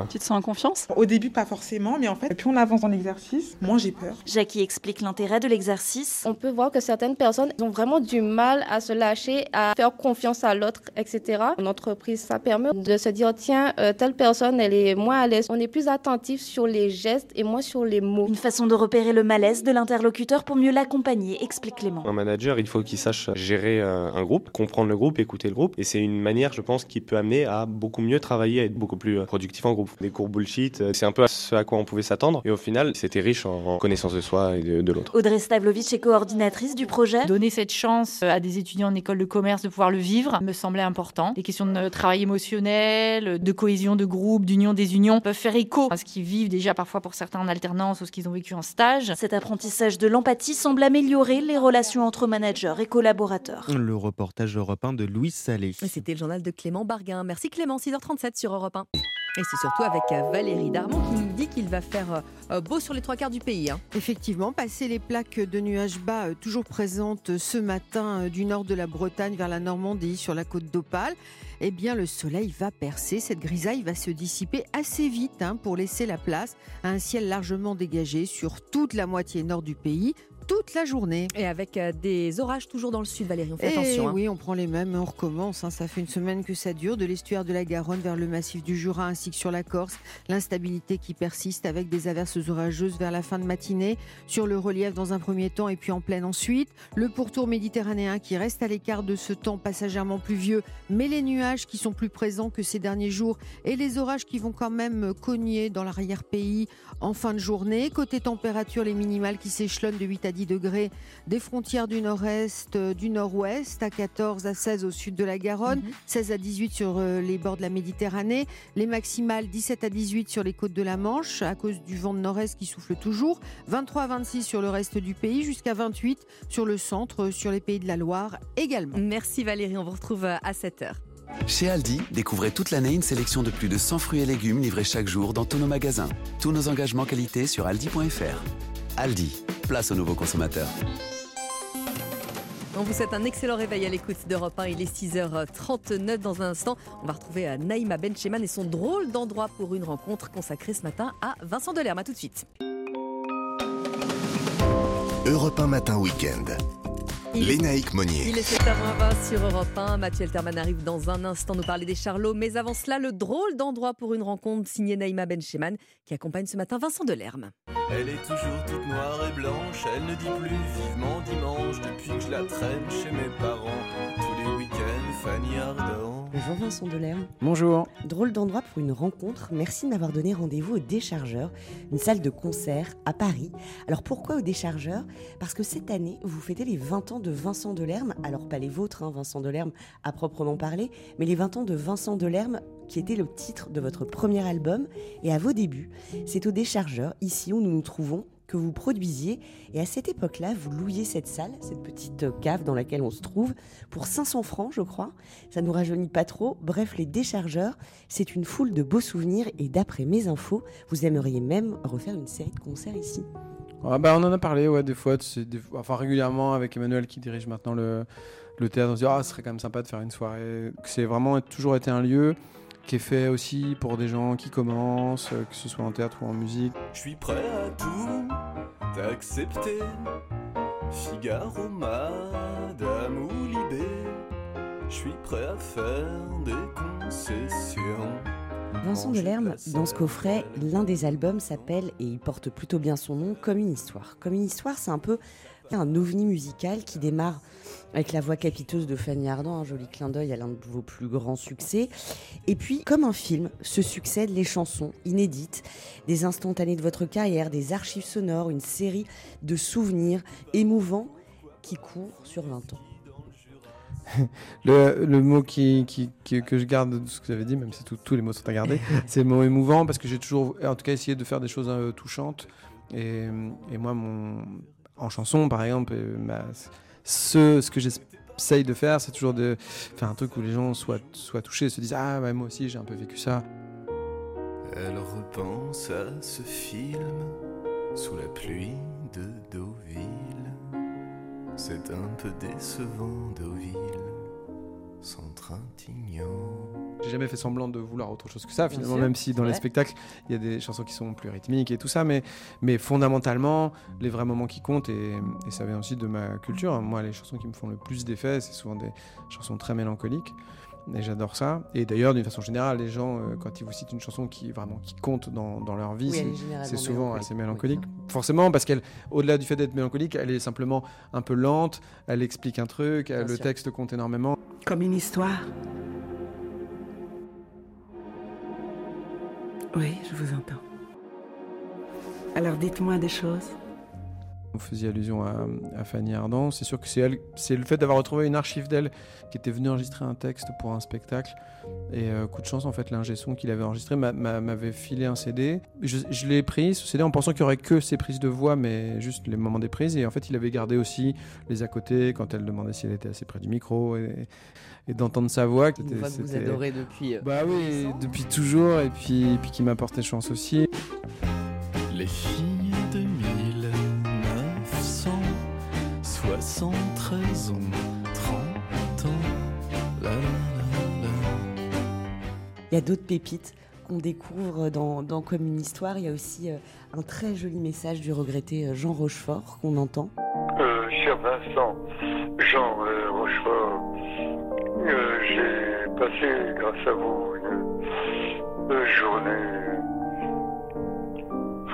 Tu te sens en confiance? Au début, pas forcément, mais en fait, plus on avance dans l'exercice, moins j'ai peur. Jackie explique l'intérêt de l'exercice. On peut voir que certaines personnes ont vraiment du mal à se lâcher, à faire confiance à l'autre, etc. En entreprise, ça permet de se dire tiens, euh, telle personne, elle est moins à l'aise. On est plus attentif sur les gestes et moins sur les mots. Une façon de repérer le malaise de l'interlocuteur pour mieux l'accompagner, explique Clément. Un manager, il faut qu'il sache gérer euh, un groupe, comprendre le groupe, écouter le groupe. Et c'est une manière, je pense, qui peut amener à beaucoup mieux travailler, à être beaucoup plus euh, productif en groupe. Des cours bullshit, euh, c'est un peu ce à quoi on pouvait s'attendre. Et au final, c'était riche en connaissance de soi et de, l'autre. Audrey Stavlovitch est coordinatrice du projet. Donner cette chance à des étudiants en école de commerce de pouvoir le vivre me semblait important. Les questions de travail émotionnel, de cohésion de groupe, d'union des unions peuvent faire écho à ce qu'ils vivent déjà parfois pour certains en alternance ou ce qu'ils ont vécu en stage. Cet apprentissage de l'empathie semble améliorer les relations entre managers et collaborateurs le reportage Europe 1 de Louis Salé. C'était le journal de Clément Barguin. Merci Clément, 6h37 sur Europe 1. Et c'est surtout avec euh, Valérie Darmon qui nous dit qu'il va faire euh, euh, beau sur les trois quarts du pays. Hein. Effectivement, passer les plaques de nuages bas toujours présentes ce matin du nord de la Bretagne vers la Normandie sur la côte d'Opale, eh bien le soleil va percer. Cette grisaille va se dissiper assez vite hein, pour laisser la place à un ciel largement dégagé sur toute la moitié nord du pays toute la journée. Et avec euh, des orages toujours dans le sud, Valérie, on fait Et attention. hein. oui, on prend les mêmes, on recommence. hein. Ça fait une semaine que ça dure, de l'estuaire de la Garonne vers le massif du Jura ainsi que sur la Corse. L'instabilité qui persiste avec des averses orageuses vers la fin de matinée, sur le relief dans un premier temps et puis en pleine ensuite. Le pourtour méditerranéen qui reste à l'écart de ce temps passagèrement pluvieux, mais les nuages qui sont plus présents que ces derniers jours et les orages qui vont quand même cogner dans l'arrière-pays en fin de journée. Côté température, les minimales qui s'échelonnent de 8 à 10 degrés des frontières du nord-est, euh, du nord-ouest, à 14 à 16 au sud de la Garonne, 16 à 18 sur euh, les bords de la Méditerranée, les maximales 17 à 18 sur les côtes de la Manche, à cause du vent de nord-est qui souffle toujours, 23 à 26 sur le reste du pays, jusqu'à 28 sur le centre, euh, sur les pays de la Loire également. Merci Valérie, on vous retrouve à 7h. Chez Aldi, découvrez toute l'année une sélection de plus de 100 fruits et légumes livrés chaque jour dans tous nos magasins. Tous nos engagements qualité sur aldi.fr. Aldi, place aux nouveaux consommateurs. On vous souhaite un excellent réveil à l'écoute d'Europe 1. Il est 6h39 dans un instant. On va retrouver euh, Naïma Bencheman et son drôle d'endroit pour une rencontre consacrée ce matin à Vincent Delerme. À tout de suite. Europe 1 Matin Week-end. Il est- Lénaïque Monnier. Il est 7h20 sur Europe 1. Mathieu Elterman arrive dans un instant nous parler des Charlots. Mais avant cela, le drôle d'endroit pour une rencontre signée Naïma Bencheman qui accompagne ce matin Vincent Delerme. Elle est toujours toute noire et blanche, elle ne dit plus vivement dimanche depuis que je la traîne chez mes parents. Fanny Ardant. Bonjour Vincent Delerme. Bonjour. Drôle d'endroit pour une rencontre. Merci de m'avoir donné rendez-vous au Déchargeur, une salle de concert à Paris. Alors pourquoi au Déchargeur? Parce que cette année, vous fêtez les 20 ans de Vincent Delerme. Alors pas les vôtres, hein, Vincent Delerme à proprement parler, mais les 20 ans de Vincent Delerme qui était le titre de votre premier album. Et à vos débuts, c'est au Déchargeur, ici où nous nous trouvons, que vous produisiez. Et à cette époque-là, vous louiez cette salle, cette petite euh, cave dans laquelle on se trouve, pour 500 francs, je crois. Ça nous rajeunit pas trop. Bref, les déchargeurs, c'est une foule de beaux souvenirs. Et d'après mes infos, vous aimeriez même refaire une série de concerts ici. Ah bah, on en a parlé, ouais, des fois, enfin régulièrement avec Emmanuel qui dirige maintenant le, le théâtre. On se dit, ah, ce serait quand même sympa de faire une soirée. C'est vraiment toujours été un lieu qui est fait aussi pour des gens qui commencent, euh, que ce soit en théâtre ou en musique. Je suis prêt à tout t'accepter. Figaro, Madame ou Libé. Je suis prêt à faire des concessions. Vincent Delerme, dans ce coffret, l'un des albums s'appelle, et il porte plutôt bien son nom, Comme une histoire. Comme une histoire, c'est un peu un ovni musical qui démarre avec la voix capiteuse de Fanny Ardant, un joli clin d'œil à l'un de vos plus grands succès. Et puis, comme un film, se succèdent les chansons inédites, des instantanés de votre carrière, des archives sonores, une série de souvenirs émouvants qui courent sur 20 ans. Le, le mot qui, qui- qui- que je garde de ce que vous avez dit, même si tout- tous les mots sont à garder, c'est le mot émouvant parce que j'ai toujours, en tout cas, essayé de faire des choses euh, touchantes. Et, et moi, mon, en chanson, par exemple, euh, ma- ce, que j'essaye de faire, c'est toujours de faire un truc où les gens soient, soient touchés, se disent Ah, ouais, moi aussi, j'ai un peu vécu ça. Elle repense à ce film sous la pluie de Deauville. C'est un peu décevant, Deauville, sans Trintignant. J'ai jamais fait semblant de vouloir autre chose que ça, finalement, même si dans les spectacles, il y a des chansons qui sont plus rythmiques et tout ça, mais, mais fondamentalement, les vrais moments qui comptent, et, et ça vient aussi de ma culture. Moi, les chansons qui me font le plus d'effet, c'est souvent des chansons très mélancoliques. Et j'adore ça. Et d'ailleurs, d'une façon générale, les gens, euh, quand ils vous citent une chanson qui vraiment qui compte dans, dans leur vie, Oui, c'est- souvent mélancolique. assez mélancolique. Forcément, parce qu'elle, au-delà du fait d'être mélancolique, elle est simplement un peu lente, elle explique un truc, elle- le texte compte énormément. Comme une histoire. Oui, je vous entends. Alors dites-moi des choses. Vous faisiez allusion à, à Fanny Ardant. C'est sûr que c'est elle, c'est le fait d'avoir retrouvé une archive d'elle qui était venue enregistrer un texte pour un spectacle. Et euh, coup de chance, en fait, l'ingé son qu'il avait enregistré m'a- m'a- m'avait filé un CD. Je, je l'ai pris, ce CD, en pensant qu'il y aurait que ses prises de voix, mais juste les moments des prises. Et en fait, il avait gardé aussi les à côté quand elle demandait si elle était assez près du micro et, et d'entendre sa voix. Une voix que vous adorez depuis, euh, Bah oui, depuis toujours. Et puis, et puis qui m'a porté chance aussi. Les filles de 1973 ont 30 ans. La, la, la, la. Il y a d'autres pépites qu'on découvre dans, dans Comme une histoire. Il y a aussi euh, un très joli message du regretté euh, Jean Rochefort qu'on entend. Euh, cher Vincent, Jean euh, Rochefort, euh, j'ai passé, grâce à vous, une, une journée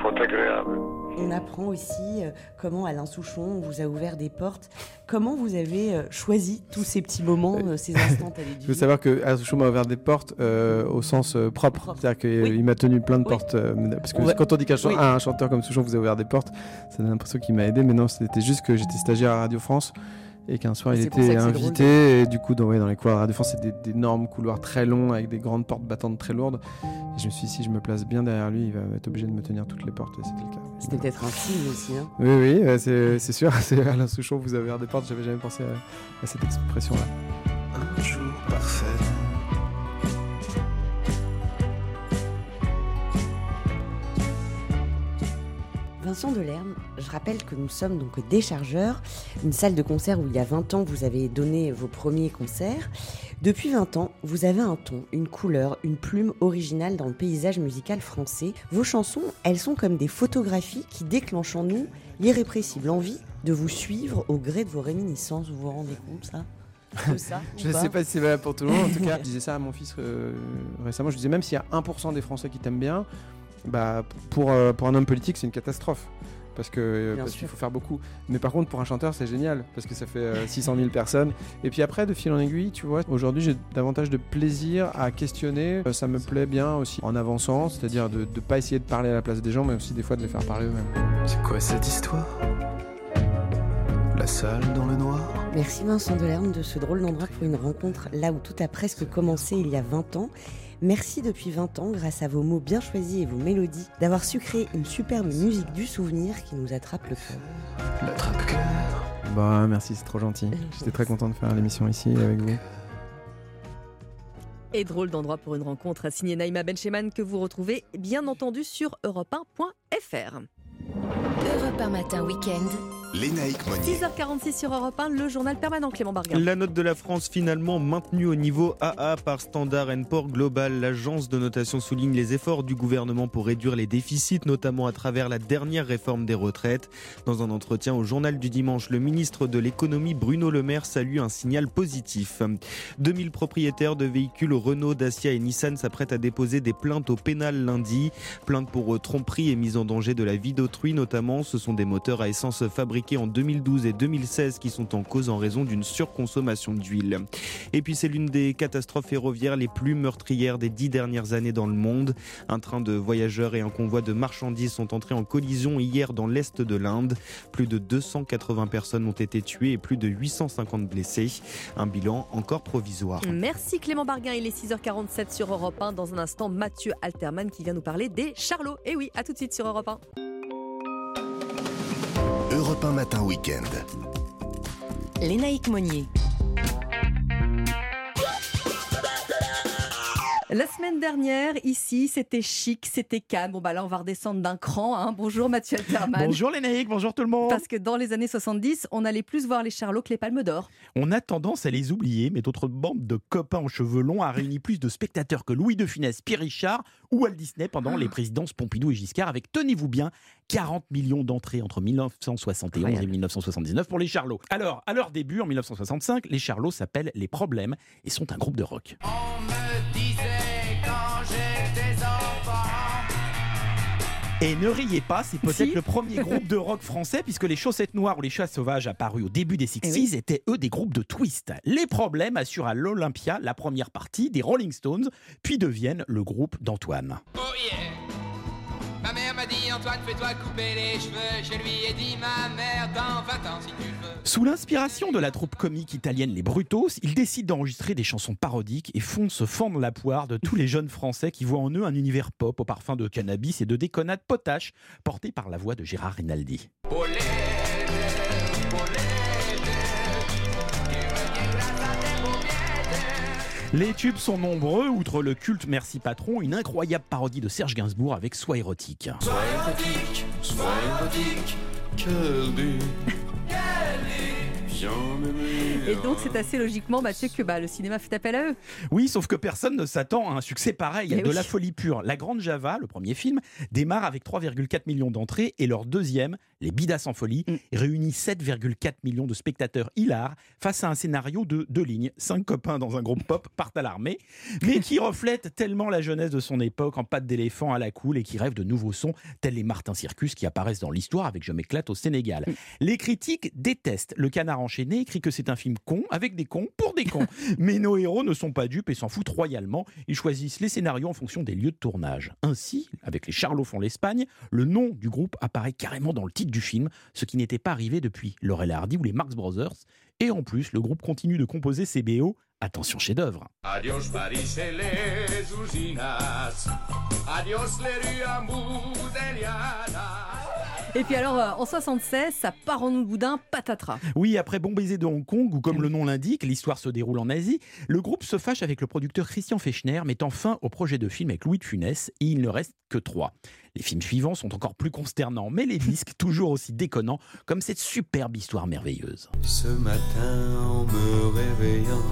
fort agréable. On apprend aussi euh, comment Alain Souchon vous a ouvert des portes. Comment vous avez euh, choisi tous ces petits moments, euh, ces instants Il faut savoir que Alain Souchon m'a ouvert des portes euh, au sens euh, propre. C'est-à-dire qu'il m'a tenu plein de portes. euh, parce que quand on dit qu'un chan- Oui. un chanteur comme Souchon vous a ouvert des portes, ça donne l'impression qu'il m'a aidé. Mais non, c'était juste que j'étais stagiaire à Radio France et qu'un soir il était invité. Et du coup, dans, ouais, dans les couloirs de France, c'est des- d'énormes couloirs très longs avec des grandes portes battantes très lourdes. Et je me suis dit, si je me place bien derrière lui, il va être obligé de me tenir toutes les portes. Et c'était le cas. C'était peut-être un signe aussi. hein. Oui, oui, euh, c'est sûr. C'est Alain Souchon vous a ouvert des portes. J'avais jamais pensé à, à cette expression-là. Un jour parfait. Vincent Delerme, je rappelle que nous sommes donc au Déchargeur, une salle de concert où il y a 20 ans vous avez donné vos premiers concerts. Depuis 20 ans, vous avez un ton, une couleur, une plume originale dans le paysage musical français. Vos chansons, elles sont comme des photographies qui déclenchent en nous l'irrépressible envie de vous suivre au gré de vos réminiscences. Vous vous rendez compte ça? Je ne sais pas si c'est valable pour tout le monde. En tout cas, je disais ça à mon fils euh, récemment. Je disais même s'il y a 1% des Français qui t'aiment bien, bah, pour, euh, pour un homme politique, c'est une catastrophe. Parce que euh, parce qu'il faut faire beaucoup. Mais par contre, pour un chanteur, c'est génial. Parce que ça fait euh, 600 000 personnes. Et puis après, de fil en aiguille, tu vois, aujourd'hui, j'ai davantage de plaisir à questionner. Euh, Ça me plaît bien aussi en avançant. C'est-à-dire de ne pas essayer de parler à la place des gens, mais aussi des fois de les faire parler eux-mêmes. C'est quoi cette histoire? La salle dans le noir? Merci Vincent Delerme de ce drôle d'endroit pour une rencontre là où tout a presque commencé il y a 20 ans. Merci depuis 20 ans, grâce à vos mots bien choisis et vos mélodies, d'avoir su créer une superbe musique du souvenir qui nous attrape le cœur. L'attrape-cœur. Bah, merci, c'est trop gentil. J'étais très content de faire l'émission ici avec vous. Et drôle d'endroit pour une rencontre, signé Naïma Bencheman que vous retrouvez bien entendu sur europe1.fr. Europe 1 matin week-end. Lénaïque Monnier. 6h46 sur Europe 1, le journal permanent Clément Bargain. La note de la France finalement maintenue au niveau AA par Standard Poor's Global. L'agence de notation souligne les efforts du gouvernement pour réduire les déficits, notamment à travers la dernière réforme des retraites. Dans un entretien au journal du dimanche, le ministre de l'économie Bruno Le Maire salue un signal positif. 2000 propriétaires de véhicules Renault, Dacia et Nissan s'apprêtent à déposer des plaintes au pénal lundi. Plaintes pour tromperie et mise en danger de la vie d'autrui notamment. Ce sont des moteurs à essence fabriqués en 2012 et 2016 qui sont en cause en raison d'une surconsommation d'huile. Et puis c'est l'une des catastrophes ferroviaires les plus meurtrières des dix dernières années dans le monde. Un train de voyageurs et un convoi de marchandises sont entrés en collision hier dans l'est de l'Inde. Plus de 280 personnes ont été tuées et plus de 850 blessés. Un bilan encore provisoire. Merci Clément Bargain, il est 6h47 sur Europe 1. Dans un instant, Mathieu Alterman qui vient nous parler des Charlots. Et oui, à tout de suite sur Europe 1. Europe 1 matin week-end. Lénaïque Monnier. La semaine dernière, ici, c'était chic, c'était calme. Bon, bah là, on va redescendre d'un cran. hein. Bonjour Mathieu Alterman. Bonjour Lénaïque, bonjour tout le monde. Parce que dans les années 70, on allait plus voir les Charlots que les Palmes d'Or. On a tendance à les oublier, mais notre bande de copains aux cheveux longs a réuni plus de spectateurs que Louis de Funès, Pierre Richard ou Walt Disney pendant les présidences Pompidou et Giscard, avec, tenez-vous bien, 40 millions d'entrées entre 1971 et Incroyable. 1979 pour les Charlots. Alors, à leur début, en 1965, les Charlots s'appellent Les Problèmes et sont un groupe de rock. Et ne riez pas, c'est peut-être Si. le premier groupe de rock français, puisque les Chaussettes Noires ou les Chats Sauvages apparus au début des 60s Eh oui. étaient eux des groupes de twist. Les problèmes assurent à l'Olympia la première partie des Rolling Stones, puis deviennent le groupe d'Antoine. Oh yeah Ma mère m'a dit Antoine fais-toi couper les cheveux Je lui ai dit ma mère dans 20 ans si tu le veux Sous l'inspiration de la troupe comique italienne Les Brutos, ils décident d'enregistrer des chansons parodiques et font se fendre la poire de tous les jeunes Français qui voient en eux un univers pop au parfum de cannabis et de déconnade potache, porté par la voix de Gérard Rinaldi. Les tubes sont nombreux, outre le culte Merci Patron, une incroyable parodie de Serge Gainsbourg avec Sois érotique. Sois érotique, sois érotique, quel Et donc c'est assez logiquement, Mathieu, que bah, le cinéma fait appel à eux. Oui, sauf que personne ne s'attend à un succès pareil, Eh de oui. la folie pure. La Grande Java, le premier film, démarre avec 3,4 millions d'entrées et leur deuxième, Les Bidas en folie, Mm. réunit 7,4 millions de spectateurs hilars face à un scénario de deux lignes. Cinq copains dans un groupe pop partent à l'armée, mais qui reflète tellement la jeunesse de son époque en pattes d'éléphant à la cool et qui rêve de nouveaux sons, tels les Martin Circus qui apparaissent dans l'histoire avec Je m'éclate au Sénégal. Les critiques détestent. Le canard enchaîné écrit que c'est un film con avec des cons pour des cons. Mais nos héros ne sont pas dupes et s'en foutent royalement. Ils choisissent les scénarios en fonction des lieux de tournage. Ainsi, avec Les Charlots font l'Espagne, le nom du groupe apparaît carrément dans le titre du film, ce qui n'était pas arrivé depuis Laurel Hardy ou les Marx Brothers. Et en plus, le groupe continue de composer ses BO. Attention chef-d'œuvre. Et puis alors, euh, en 76, ça part en boudin, patatras. Oui, après Bon baiser de Hong Kong, ou comme le nom l'indique, l'histoire se déroule en Asie, le groupe se fâche avec le producteur Christian Fechner, mettant fin au projet de film avec Louis de Funès, et il ne reste que trois. Les films suivants sont encore plus consternants, mais les disques toujours aussi déconnants, comme cette superbe histoire merveilleuse. Ce matin en me réveillant,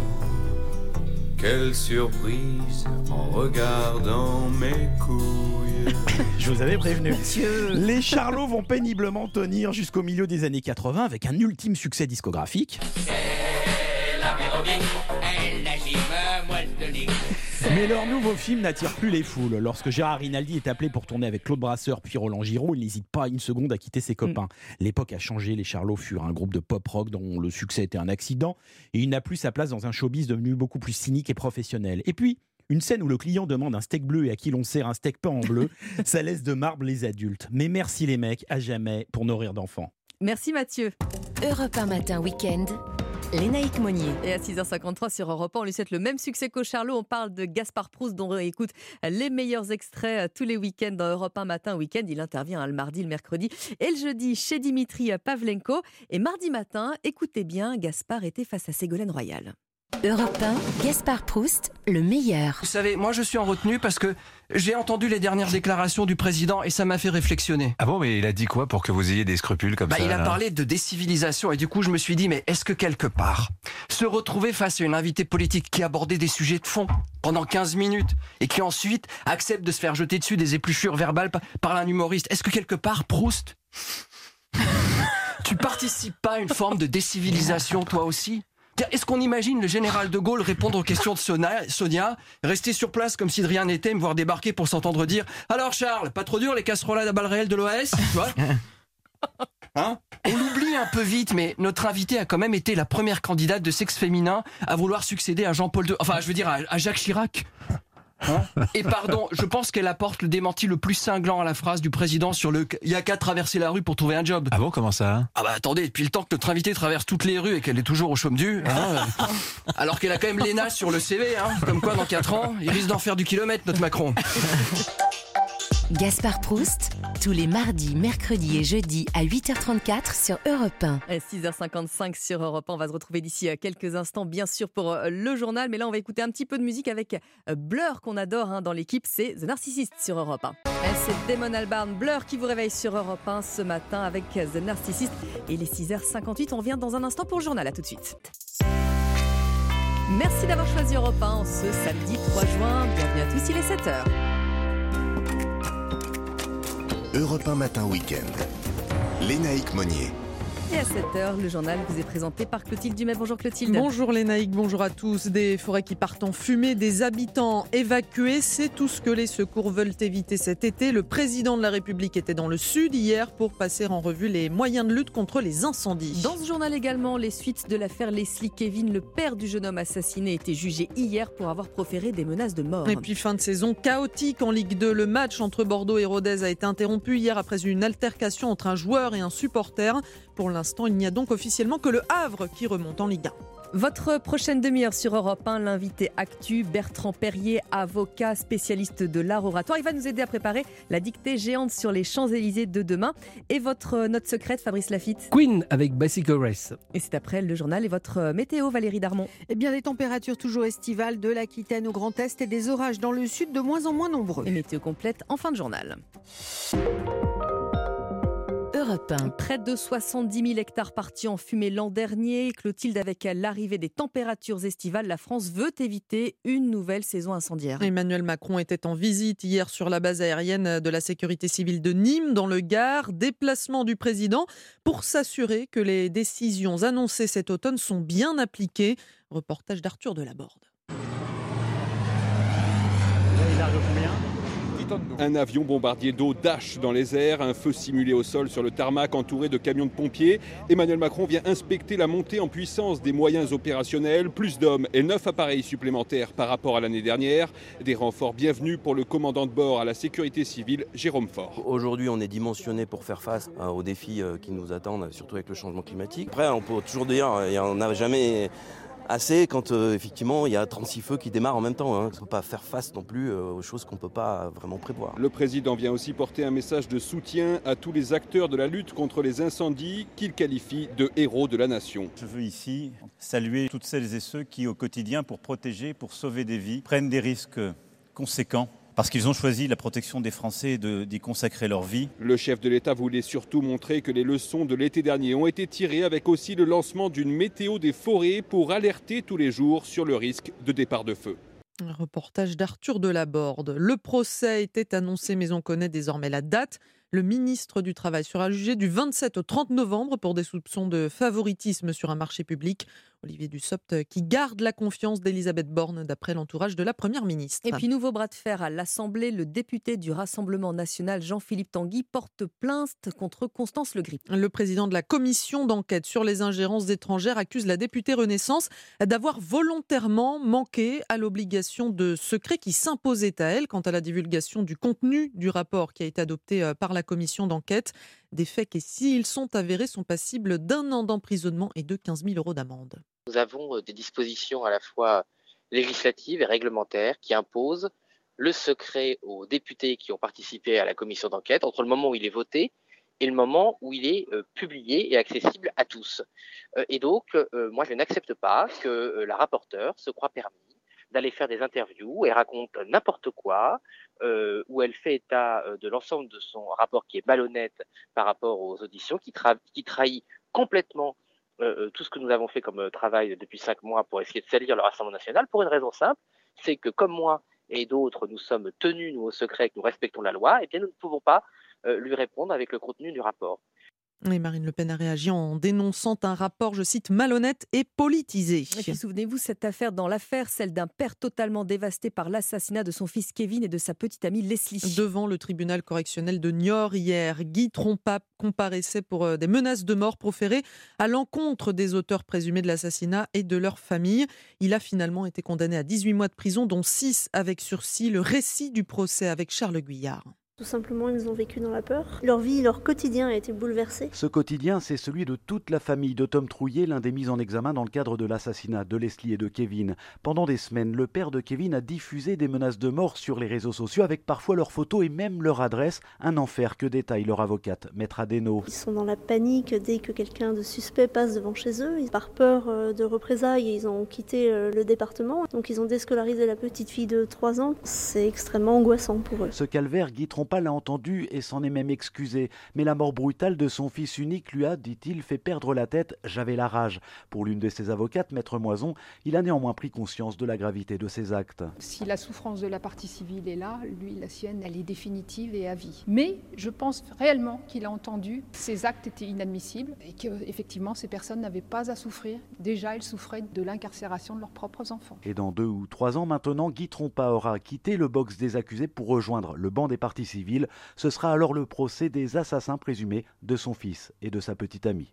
quelle surprise en regardant mes couilles. Je vous avais prévenu. Les Charlots vont péniblement tenir jusqu'au milieu des années 80 avec un ultime succès discographique. Mais leur nouveau film n'attire plus les foules. Lorsque Gérard Rinaldi est appelé pour tourner avec Claude Brasseur puis Roland Giraud, il n'hésite pas une seconde à quitter ses copains. L'époque a changé, les Charlots furent un groupe de pop-rock dont le succès était un accident, et il n'a plus sa place dans un showbiz devenu beaucoup plus cynique et professionnel. Et puis, une scène où le client demande un steak bleu et à qui l'on sert un steak peint en bleu, ça laisse de marbre les adultes. Mais merci les mecs, à jamais, pour nourrir d'enfants. Merci Mathieu. Europe 1 matin week-end. Lénaïque Monnier. Et à 6h53 sur Europe 1, on lui souhaite le même succès qu'au Charlot. On parle de Gaspard Proust, dont on écoute les meilleurs extraits euh, tous les week-ends dans Europe 1 matin week-end. Il intervient hein, le mardi, le mercredi et le jeudi chez Dimitri Pavlenko. Et mardi matin, écoutez bien, Gaspard était face à Ségolène Royal. Europe 1, Gaspard Proust, le meilleur. Vous savez, moi je suis en retenue parce que j'ai entendu les dernières déclarations du président et ça m'a fait réflexionner. Ah bon, mais il a dit quoi pour que vous ayez des scrupules comme Bah, ça il a parlé de décivilisation et du coup je me suis dit mais est-ce que quelque part se retrouver face à une invitée politique qui abordait des sujets de fond pendant 15 minutes et qui ensuite accepte de se faire jeter dessus des épluchures verbales pa- par un humoriste, est-ce que quelque part Proust tu participes pas à une forme de décivilisation toi aussi? Est-ce qu'on imagine le général de Gaulle répondre aux questions de Sonia, rester sur place comme si de rien n'était, me voir débarquer pour s'entendre dire Alors Charles, pas trop dur les casseroles à balles réelles de vois? Hein? On l'oublie un peu vite, mais notre invitée a quand même été la première candidate de sexe féminin à vouloir succéder à Jean-Paul II. Enfin, je veux dire, à Jacques Chirac. Hein Et pardon, je pense qu'elle apporte le démenti le plus cinglant à la phrase du président sur le « il y a qu'à traverser la rue pour trouver un job ». Ah bon, comment ça Ah bah attendez, depuis le temps que notre invitée traverse toutes les rues et qu'elle est toujours au chaume du, hein, euh, alors qu'elle a quand même l'ENA sur le CV, hein, comme quoi dans 4 ans, il risque d'en faire du kilomètre notre Macron. Gaspard Proust, tous les mardis, mercredis et jeudis à 8h34 sur Europe 1. À 6h55 sur Europe 1, on va se retrouver d'ici euh, quelques instants, bien sûr, pour euh, le journal. Mais là, on va écouter un petit peu de musique avec euh, Blur, qu'on adore hein, dans l'équipe. C'est The Narcissist sur Europe 1. Et C'est Damon Albarn, Blur, qui vous réveille sur Europe 1 ce matin avec The Narcissist. Et les 6h58, on revient dans un instant pour le journal. À tout de suite. Merci d'avoir choisi Europe 1 en ce samedi 3 juin. Bienvenue à tous, il est 7h. Europe 1 Matin Week-end. Lénaïque Monnier. Et à 7h, le journal vous est présenté par Clotilde Dumais. Bonjour Clotilde. Bonjour Lénaïque, bonjour à tous. Des forêts qui partent en fumée, des habitants évacués, c'est tout ce que les secours veulent éviter cet été. Le président de la République était dans le sud hier pour passer en revue les moyens de lutte contre les incendies. Dans ce journal également, les suites de l'affaire Leslie Kevin, le père du jeune homme assassiné, était jugé hier pour avoir proféré des menaces de mort. Et puis fin de saison chaotique en Ligue 2. Le match entre Bordeaux et Rodez a été interrompu hier après une altercation entre un joueur et un supporter. Pour l'instant, il n'y a donc officiellement que le Havre qui remonte en Ligue 1. Votre prochaine demi-heure sur Europe 1, l'invité actu, Bertrand Perrier, avocat spécialiste de l'art oratoire. Il va nous aider à préparer la dictée géante sur les Champs-Élysées de demain. Et votre note secrète, Fabrice Lafitte. Queen avec Bicycle Race. Et c'est après le journal et votre météo, Valérie Darmon. Eh bien, des températures toujours estivales de l'Aquitaine au Grand Est et des orages dans le sud de moins en moins nombreux. Et météo complète en fin de journal. Europe 1. Près de 70 000 hectares partis en fumée l'an dernier. Clotilde, avec l'arrivée des températures estivales, la France veut éviter une nouvelle saison incendiaire. Emmanuel Macron était en visite hier sur la base aérienne de la sécurité civile de Nîmes, dans le Gard. Déplacement du président pour s'assurer que les décisions annoncées cet automne sont bien appliquées. Reportage d'Arthur Delaborde. Un avion bombardier d'eau dash dans les airs, un feu simulé au sol sur le tarmac entouré de camions de pompiers. Emmanuel Macron vient inspecter la montée en puissance des moyens opérationnels, plus d'hommes et neuf appareils supplémentaires par rapport à l'année dernière. Des renforts bienvenus pour le commandant de bord à la sécurité civile, Jérôme Faure. Aujourd'hui, on est dimensionné pour faire face euh, aux défis euh, qui nous attendent, surtout avec le changement climatique. Après, on peut toujours dire, euh, il n'y en a jamais assez quand euh, effectivement il y a 36 feux qui démarrent en même temps. Hein. On ne peut pas faire face non plus euh, aux choses qu'on ne peut pas vraiment prévoir. Le président vient aussi porter un message de soutien à tous les acteurs de la lutte contre les incendies qu'il qualifie de héros de la nation. Je veux ici saluer toutes celles et ceux qui au quotidien pour protéger, pour sauver des vies, prennent des risques conséquents parce qu'ils ont choisi la protection des Français et d'y consacrer leur vie. Le chef de l'État voulait surtout montrer que les leçons de l'été dernier ont été tirées avec aussi le lancement d'une météo des forêts pour alerter tous les jours sur le risque de départ de feu. Un reportage d'Arthur Delaborde. Le procès était annoncé, mais on connaît désormais la date. Le ministre du Travail sera jugé du 27 au 30 novembre pour des soupçons de favoritisme sur un marché public. Olivier Dussopt euh, qui garde la confiance d'Elisabeth Borne d'après l'entourage de la Première ministre. Et puis nouveau bras de fer à l'Assemblée, le député du Rassemblement national Jean-Philippe Tanguy porte plainte contre Constance Le Grip. Le président de la commission d'enquête sur les ingérences étrangères accuse la députée Renaissance d'avoir volontairement manqué à l'obligation de secret qui s'imposait à elle quant à la divulgation du contenu du rapport qui a été adopté euh, par la commission d'enquête. Des faits qui, s'ils sont avérés, sont passibles d'un an d'emprisonnement et de 15 000 euros d'amende. Nous avons euh, des dispositions à la fois législatives et réglementaires qui imposent le secret aux députés qui ont participé à la commission d'enquête entre le moment où il est voté et le moment où il est euh, publié et accessible à tous. Euh, et donc, moi, je n'accepte pas que la rapporteure se croit permis d'aller faire des interviews et raconte n'importe quoi, où elle fait état de l'ensemble de son rapport qui est malhonnête par rapport aux auditions, qui, qui trahit complètement euh, euh, tout ce que nous avons fait comme euh, travail depuis cinq mois pour essayer de salir le Rassemblement national, pour une raison simple, c'est que comme moi et d'autres, nous sommes tenus, nous, au secret, que nous respectons la loi, et eh bien nous ne pouvons pas lui répondre avec le contenu du rapport. Et Marine Le Pen a réagi en dénonçant un rapport, je cite, malhonnête et politisé. Souvenez-vous, cette affaire dans l'affaire, celle d'un père totalement dévasté par l'assassinat de son fils Kevin et de sa petite amie Leslie. Devant le tribunal correctionnel de Niort hier, Guy Trompa comparaissait pour euh, des menaces de mort proférées à l'encontre des auteurs présumés de l'assassinat et de leur famille. Il a finalement été condamné à 18 mois de prison, dont 6 avec sursis. Le récit du procès avec Charles Guyard. Tout simplement, ils ont vécu dans la peur. Leur vie, leur quotidien a été bouleversé. Ce quotidien, c'est celui de toute la famille de Tom Trouillet, l'un des mis en examen dans le cadre de l'assassinat de Leslie et de Kevin. Pendant des semaines, le père de Kevin a diffusé des menaces de mort sur les réseaux sociaux avec parfois leurs photos et même leur adresse. Un enfer que détaille leur avocate, Maître Adeno. Ils sont dans la panique dès que quelqu'un de suspect passe devant chez eux. Par peur euh, de représailles, ils ont quitté euh, le département. Donc ils ont déscolarisé la petite fille de 3 ans. C'est extrêmement angoissant pour eux. Ce calvaire, Guy pas l'a entendu et s'en est même excusé. Mais la mort brutale de son fils unique lui a, dit-il, fait perdre la tête. J'avais la rage. Pour l'une de ses avocates, Maître Moison, il a néanmoins pris conscience de la gravité de ses actes. Si la souffrance de la partie civile est là, lui, la sienne, elle est définitive et à vie. Mais je pense réellement qu'il a entendu que ces actes étaient inadmissibles et qu'effectivement, ces personnes n'avaient pas à souffrir. Déjà, elles souffraient de l'incarcération de leurs propres enfants. Et dans deux ou trois ans maintenant, Guy Trompa aura quitté le box des accusés pour rejoindre le banc des parties civiles. Ce sera alors le procès des assassins présumés de son fils et de sa petite amie.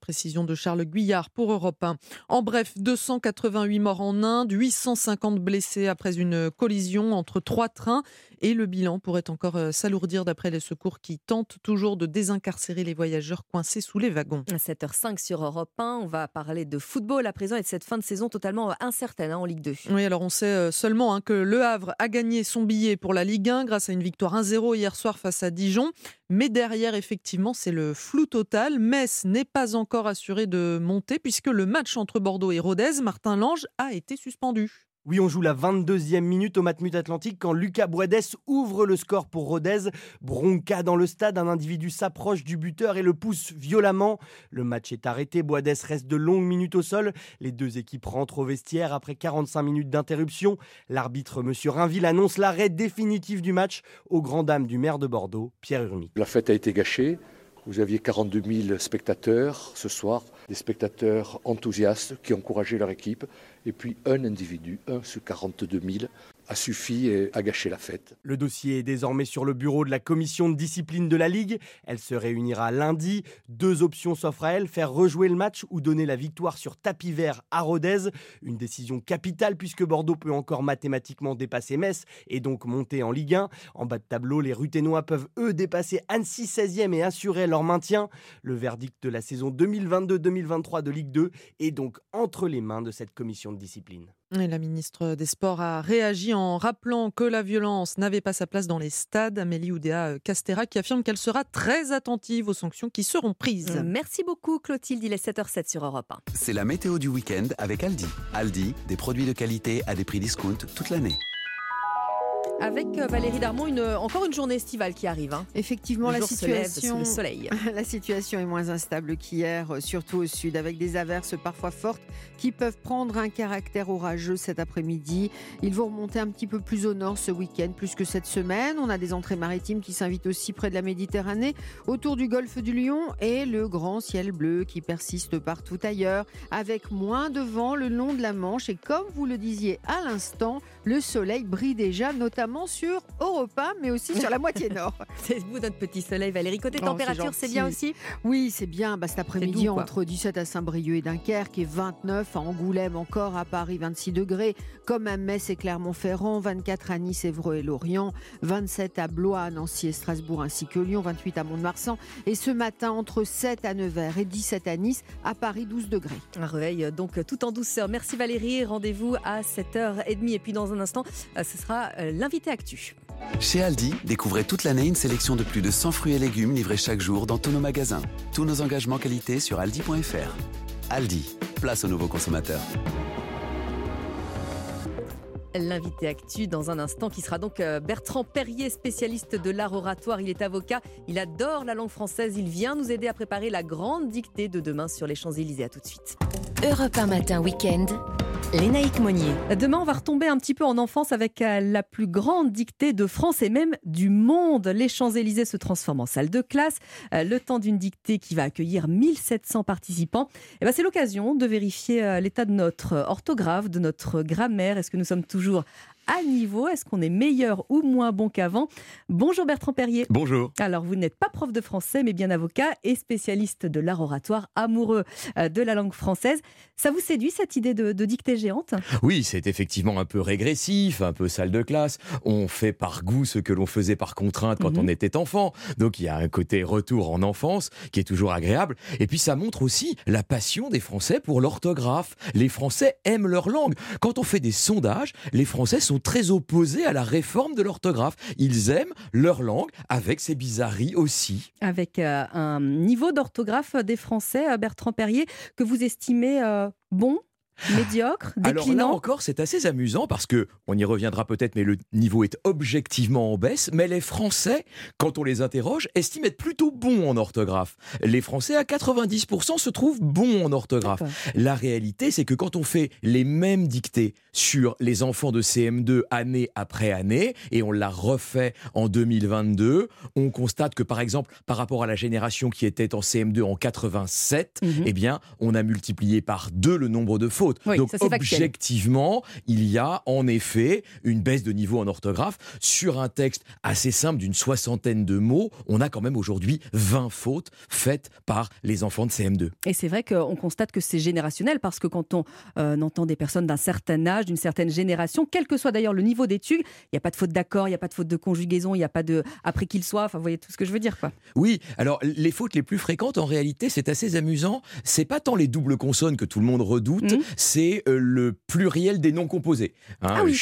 Précision de Charles Guyard pour Europe 1. En bref, 288 morts en Inde, 850 blessés après une collision entre trois trains et le bilan pourrait encore euh, s'alourdir d'après les secours qui tentent toujours de désincarcérer les voyageurs coincés sous les wagons. À 7h05 sur Europe 1, on va parler de football à présent et de cette fin de saison totalement euh, incertaine hein, en Ligue 2. Oui, alors on sait euh, seulement hein, que Le Havre a gagné son billet pour la Ligue 1 grâce à une victoire 1-0 hier soir face à Dijon. Mais derrière, effectivement, c'est le flou total. Metz n'est pas encore assuré de monter puisque le match entre Bordeaux et Rodez, Martin Lange, a été suspendu. Oui, on joue la 22e minute au Matmut Atlantique quand Lucas Boades ouvre le score pour Rodez. Bronca dans le stade, un individu s'approche du buteur et le pousse violemment. Le match est arrêté, Boades reste de longues minutes au sol. Les deux équipes rentrent au vestiaire après 45 minutes d'interruption. L'arbitre, M. Rainville, annonce l'arrêt définitif du match aux grand dames du maire de Bordeaux, Pierre Urmic. La fête a été gâchée. Vous aviez 42 000 spectateurs ce soir, des spectateurs enthousiastes qui encourageaient leur équipe, et puis un individu, un sur 42 000, a à gâcher la fête. Le dossier est désormais sur le bureau de la commission de discipline de la Ligue. Elle se réunira lundi. Deux options s'offrent à elle, faire rejouer le match ou donner la victoire sur tapis vert à Rodez. Une décision capitale puisque Bordeaux peut encore mathématiquement dépasser Metz et donc monter en Ligue 1. En bas de tableau, les Ruténois peuvent eux dépasser Annecy 16e et assurer leur maintien. Le verdict de la saison 2022-2023 de Ligue 2 est donc entre les mains de cette commission de discipline. Et la ministre des Sports a réagi en rappelant que la violence n'avait pas sa place dans les stades. Amélie Oudéa Castera qui affirme qu'elle sera très attentive aux sanctions qui seront prises. Merci beaucoup Clotilde, il est 7h07 sur Europe 1. C'est la météo du week-end avec Aldi. Aldi, des produits de qualité à des prix discount toute l'année. Avec euh, Valérie Darmon, une, encore une journée estivale qui arrive. hein. Effectivement, Le la situation, le soleil. la situation est moins instable qu'hier, euh, surtout au sud, avec des averses parfois fortes qui peuvent prendre un caractère orageux cet après-midi. Ils vont remonter un petit peu plus au nord ce week-end, plus que cette semaine. On a des entrées maritimes qui s'invitent aussi près de la Méditerranée, autour du golfe du Lion, et le grand ciel bleu qui persiste partout ailleurs, avec moins de vent le long de la Manche. Et comme vous le disiez à l'instant, le soleil brille déjà, notamment sur Europe 1, mais aussi sur la moitié nord. C'est vous notre petit soleil, Valérie. Côté Oh, température, c'est bien aussi Oui, c'est bien. Bah, cet après-midi, entre 17 à Saint-Brieuc et Dunkerque, et 29 à Angoulême, encore à Paris, 26 degrés, comme à Metz et Clermont-Ferrand, 24 à Nice, Évreux et Lorient, 27 à Blois, Nancy et Strasbourg, ainsi que Lyon, 28 à Mont-de-Marsan, et ce matin, entre 7 à Nevers et 17 à Nice, à Paris, 12 degrés. Un réveil euh, donc tout en douceur. Merci Valérie. Rendez-vous à 7h30. Et puis dans un instant, euh, ce sera euh, l'invité actu. Chez Aldi, découvrez toute l'année une sélection de plus de 100 fruits et légumes livrés chaque jour dans tous nos magasins. Tous nos engagements qualité sur aldi.fr. Aldi, place aux nouveaux consommateurs. L'invité actu dans un instant qui sera donc euh, Bertrand Perrier, spécialiste de l'art oratoire. Il est avocat, il adore la langue française, il vient nous aider à préparer la grande dictée de demain sur les Champs-Élysées. À tout de suite. Europe 1 matin week-end. Lénaïque Monnier. Demain, on va retomber un petit peu en enfance avec euh, la plus grande dictée de France et même du monde. Les Champs-Élysées se transforment en salle de classe. Euh, Le temps d'une dictée qui va accueillir 1700 participants. Et ben, c'est l'occasion de vérifier euh, l'état de notre orthographe, de notre grammaire. Est-ce que nous sommes toujours à niveau Est-ce qu'on est meilleur ou moins bon qu'avant? Bonjour Bertrand Perrier. Bonjour. Alors, vous n'êtes pas prof de français, mais bien avocat et spécialiste de l'art oratoire, amoureux euh, de la langue française. Ça vous séduit cette idée de, de dictée géante? Oui, c'est effectivement un peu régressif, un peu salle de classe. On fait par goût ce que l'on faisait par contrainte quand Mhm. on était enfant. Donc il y a un côté retour en enfance qui est toujours agréable. Et puis ça montre aussi la passion des Français pour l'orthographe. Les Français aiment leur langue. Quand on fait des sondages, les Français sont très opposés à la réforme de l'orthographe. Ils aiment leur langue avec ses bizarreries aussi. avec euh, un niveau d'orthographe des Français, euh, Bertrand Perrier, que vous estimez euh, bon, médiocre, Alors là déclinant encore, c'est assez amusant parce que, on y reviendra peut-être, mais le niveau est objectivement en baisse. Mais les Français, quand on les interroge, estiment être plutôt bons en orthographe. Les Français, à 90%, se trouvent bons en orthographe. La réalité, c'est que quand on fait les mêmes dictées sur les enfants de CM2 année après année, et on l'a refait en 2022, on constate que, par exemple, par rapport à la génération qui était en CM2 en 87, Mhm. eh bien, on a multiplié par deux le nombre de fautes. Oui, Donc, ça, c'est factuel. objectivement, il y a en effet une baisse de niveau en orthographe. Sur un texte assez simple d'une soixantaine de mots, on a quand même aujourd'hui 20 fautes faites par les enfants de CM2. Et c'est vrai qu'on constate que c'est générationnel parce que quand on euh, entend des personnes d'un certain âge, d'une certaine génération, quel que soit d'ailleurs le niveau d'études, il n'y a pas de faute d'accord, il n'y a pas de faute de conjugaison, il n'y a pas de après qu'il soit. Enfin, vous voyez tout ce que je veux dire, quoi. Oui, alors les fautes les plus fréquentes en réalité, c'est assez amusant. C'est pas tant les doubles consonnes que tout le monde redoute, Mhm. C'est euh, le pluriel des noms composés. Hein, Ah oui.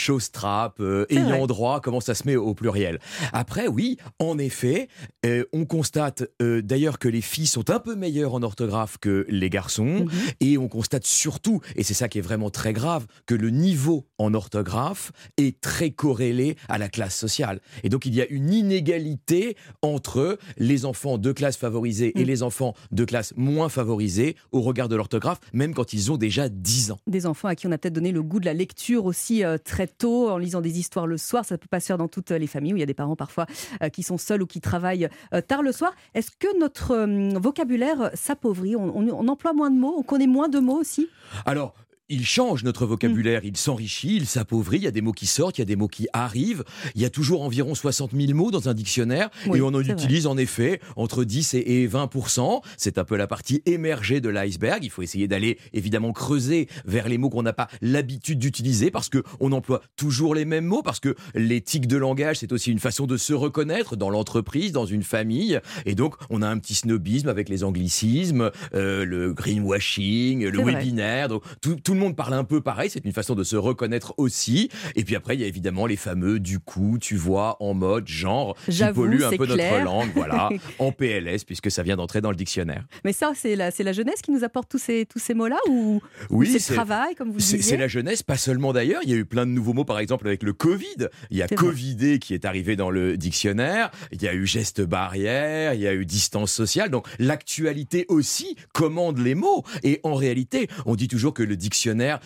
Euh, ayant vrai. droit, comment ça se met au pluriel. Après, oui, en effet, euh, on constate d'ailleurs que les filles sont un peu meilleures en orthographe que les garçons, Mhm. et on constate surtout, et c'est ça qui est vraiment très grave, que le niveau en orthographe est très corrélé à la classe sociale. Et donc il y a une inégalité entre les enfants de classe favorisée Mm. et les enfants de classe moins favorisée au regard de l'orthographe, même quand ils ont déjà 10 ans. Des enfants à qui on a peut-être donné le goût de la lecture aussi euh, très tôt, en lisant des histoires le soir. Ça ne peut pas se faire dans toutes les familles où il y a des parents parfois euh, qui sont seuls ou qui travaillent euh, tard le soir. Est-ce que notre euh, vocabulaire s'appauvrit? On, on- on emploie moins de mots? On connaît moins de mots aussi? Alors, il change notre vocabulaire, il s'enrichit, il s'appauvrit, il y a des mots qui sortent, il y a des mots qui arrivent, il y a toujours environ 60 000 mots dans un dictionnaire, Oui, et on en vrai. utilise en effet entre 10 et et 20% C'est un peu la partie émergée de l'iceberg, il faut essayer d'aller évidemment creuser vers les mots qu'on n'a pas l'habitude d'utiliser, parce qu'on emploie toujours les mêmes mots, parce que l'éthique de langage, c'est aussi une façon de se reconnaître dans l'entreprise, dans une famille, et donc on a un petit snobisme avec les anglicismes, euh, le greenwashing, le webinaire, donc tout, tout le monde parle un peu pareil, c'est une façon de se reconnaître aussi. Et puis après, il y a évidemment les fameux du coup, tu vois, en mode genre, qui polluent un peu clair. notre langue, voilà, en PLS, puisque ça vient d'entrer dans le dictionnaire. Mais ça, c'est la, jeunesse qui nous apporte tous ces, tous ces mots-là ou, ou Oui, c'est c'est- le travail, comme vous le disiez c'est la jeunesse, pas seulement d'ailleurs. Il y a eu plein de nouveaux mots, par exemple avec le Covid. Il y a vrai. Covidé qui est arrivé dans le dictionnaire. Il y a eu geste barrière. Il y a eu distance sociale. Donc l'actualité aussi commande les mots. Et en réalité, on dit toujours que le dictionnaire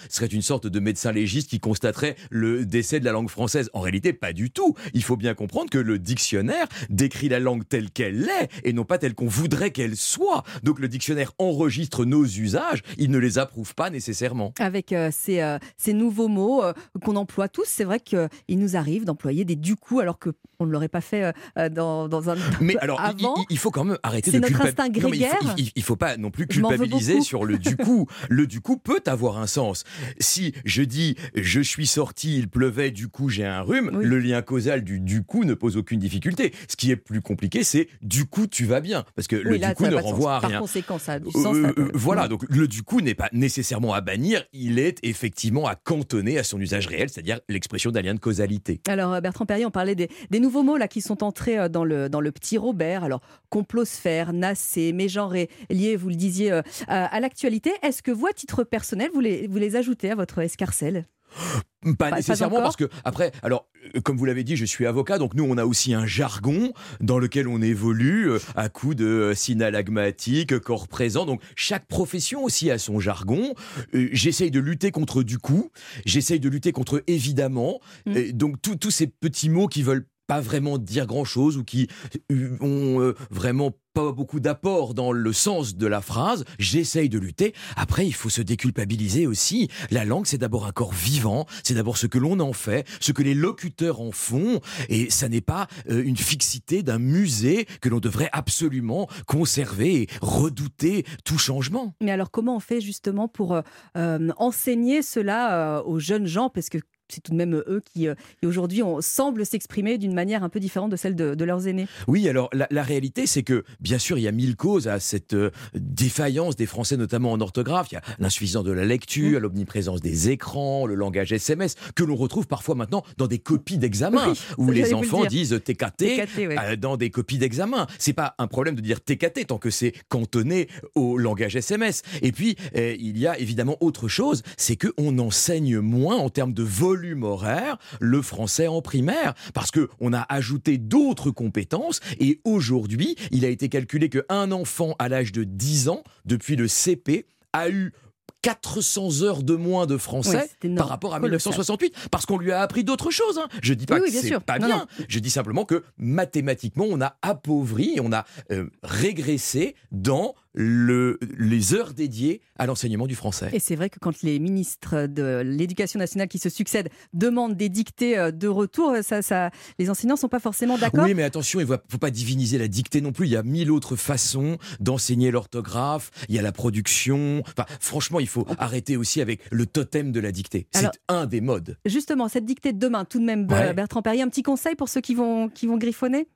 serait une sorte de médecin légiste qui constaterait le décès de la langue française. En réalité, pas du tout. Il faut bien comprendre que le dictionnaire décrit la langue telle qu'elle est et non pas telle qu'on voudrait qu'elle soit. Donc le dictionnaire enregistre nos usages. Il ne les approuve pas nécessairement. Avec euh, ces, euh, ces nouveaux mots euh, qu'on emploie tous, c'est vrai qu'il nous arrive d'employer des du coup alors qu'on ne l'aurait pas fait euh, euh, dans, dans un. Mais alors, il- avant. il, il faut quand même arrêter C'est de notre culpa- instinct Non, faut- grégaire. il, il faut pas non plus culpabiliser sur le du coup. Le du coup peut avoir un sens. Si je dis je suis sorti, il pleuvait, du coup j'ai un rhume, le lien causal du du coup ne pose aucune difficulté. Ce qui est plus compliqué, c'est du coup tu vas bien, parce que le là, du coup ne renvoie à Par rien. conséquent, ça a du Euh, sens. euh, voilà, donc le du coup n'est pas nécessairement à bannir, il est effectivement à cantonner à son usage réel, c'est-à-dire l'expression d'un lien de causalité. Alors Bertrand Perrier, on parlait des, des nouveaux mots là qui sont entrés euh, dans le, dans le petit Robert. Alors complosphère, nassé, mégenré, lié, vous le disiez, euh, à, l'actualité. Est-ce que vous, à titre personnel, vous les, vous les ajoutez à votre escarcelle? Pas, pas nécessairement parce que après, alors euh, comme vous l'avez dit, je suis avocat, donc nous on a aussi un jargon dans lequel on évolue à coup de synalagmatique, corps présent. Donc chaque profession aussi a son jargon. J'essaye de lutter contre du coup, j'essaye de lutter contre évidemment. Mm. Et donc tous tous ces petits mots qui veulent pas vraiment dire grand chose ou qui euh, ont euh, vraiment pas beaucoup d'apport dans le sens de la phrase, j'essaye de lutter. Après, il faut se déculpabiliser aussi. La langue, c'est d'abord un corps vivant, c'est d'abord ce que l'on en fait, ce que les locuteurs en font, et ça n'est pas euh, une fixité d'un musée que l'on devrait absolument conserver et redouter tout changement. Mais alors comment on fait justement pour enseigner cela aux jeunes gens? Parce que c'est tout de même eux qui, euh, qui aujourd'hui semblent s'exprimer d'une manière un peu différente de celle de, de leurs aînés. Oui, alors la, la réalité, c'est que bien sûr, il y a mille causes à cette euh, défaillance des Français, notamment en orthographe. Il y a l'insuffisance de la lecture, l'omniprésence des écrans, le langage SMS, que l'on retrouve parfois maintenant dans des copies d'examen, Oui, où les le enfants disent TKT, TKT, ouais. euh, dans des copies d'examen. C'est pas un problème de dire TKT tant que c'est cantonné au langage SMS. Et puis, euh, il y a évidemment autre chose, c'est que on enseigne moins en termes de volume horaire le français en primaire parce que on a ajouté d'autres compétences et aujourd'hui, il a été calculé qu'un enfant à l'âge de 10 ans depuis le CP a eu 400 heures de moins de français par rapport à colossal. 1968 parce qu'on lui a appris d'autres choses. hein. Je dis pas Oui, oui, que c'est pas Non, bien. non. Je dis simplement que mathématiquement, on a appauvri, on a euh, régressé dans le, les heures dédiées à l'enseignement du français. Et c'est vrai que quand les ministres de l'Éducation nationale qui se succèdent demandent des dictées euh, de retour, ça, ça, les enseignants sont pas forcément d'accord. Oui, mais attention, il ne faut pas diviniser la dictée non plus. Il y a mille autres façons d'enseigner l'orthographe. Il y a la production. Enfin, franchement, il faut arrêter aussi avec le totem de la dictée. C'est un des modes. Justement, cette dictée de demain, tout de même, Ouais. Bertrand Perrier, un petit conseil pour ceux qui vont, qui vont griffonner?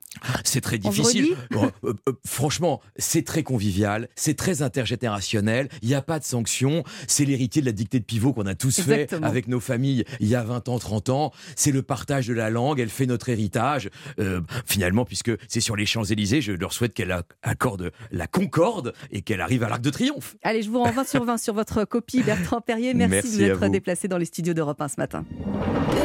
C'est très difficile. Bon, euh, euh, franchement, c'est très convivial. C'est très intergénérationnel, il n'y a pas de sanctions, c'est l'héritier de la dictée de pivot qu'on a tous Exactement. fait avec nos familles il y a 20 ans, 30 ans, c'est le partage de la langue, elle fait notre héritage. Euh, finalement, puisque c'est sur les Champs-Élysées, je leur souhaite qu'elle accorde la concorde et qu'elle arrive à l'Arc de Triomphe. Allez, je vous rends 20 sur 20 sur votre copie, Bertrand Perrier. Merci, Merci de vous être déplacé dans les studios d'Europe 1 ce matin.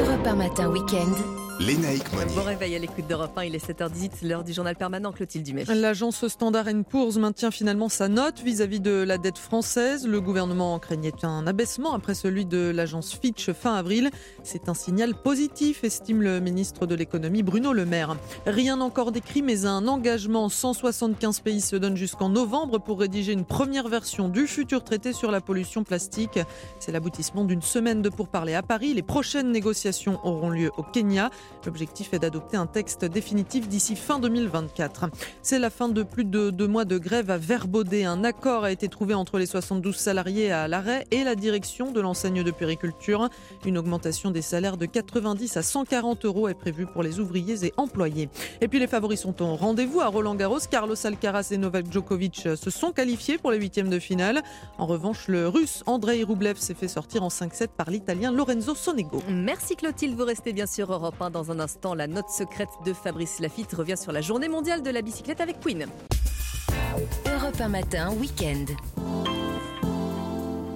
Europe 1 matin week-end. Lénaïque Monnier. Bon réveil à l'écoute d'Europe 1, il est 7h18, c'est l'heure du journal permanent, Clotilde Dumais. L'agence Standard Poor's maintient finalement sa note vis-à-vis de la dette française. Le gouvernement craignait un abaissement après celui de l'agence Fitch fin avril. C'est un signal positif, estime le ministre de l'économie Bruno Le Maire. Rien encore décrit, mais un engagement. 175 pays se donnent jusqu'en novembre pour rédiger une première version du futur traité sur la pollution plastique. C'est l'aboutissement d'une semaine de pourparlers à Paris. Les prochaines négociations auront lieu au Kenya. L'objectif est d'adopter un texte définitif d'ici fin 2024. C'est la fin de plus de deux mois de grève à Un accord a été trouvé entre les 72 salariés à l'arrêt et la direction de l'enseigne de périculture. Une augmentation des salaires de 90 à 140 euros est prévue pour les ouvriers et employés. Et puis les favoris sont au rendez-vous à Roland Garros. Carlos Alcaraz et Novak Djokovic se sont qualifiés pour les huitièmes de finale. En revanche, le russe Andrei Rublev s'est fait sortir en 5-7 par l'italien Lorenzo Sonego. Merci Clotilde, vous restez bien sûr Europe 1. Dans un instant, la note secrète de Fabrice Lafitte revient sur la journée mondiale de la bicyclette avec Queen. Europe 1 matin week-end.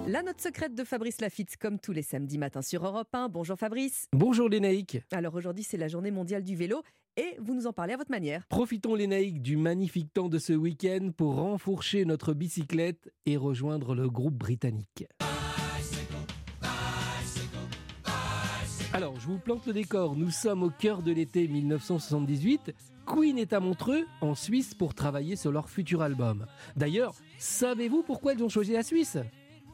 La note secrète de Fabrice Lafitte, comme tous les samedis matins sur Europe 1. Bonjour Fabrice. Bonjour Lénaïque. Alors aujourd'hui, c'est la journée mondiale du vélo et vous nous en parlez à votre manière. Profitons Lénaïque du magnifique temps de ce week-end pour renfourcher notre bicyclette et rejoindre le groupe britannique. Alors, je vous plante le décor. Nous sommes au cœur de l'été 1978. Queen est à Montreux, en Suisse, pour travailler sur leur futur album. D'ailleurs, savez-vous pourquoi elles ont choisi la Suisse?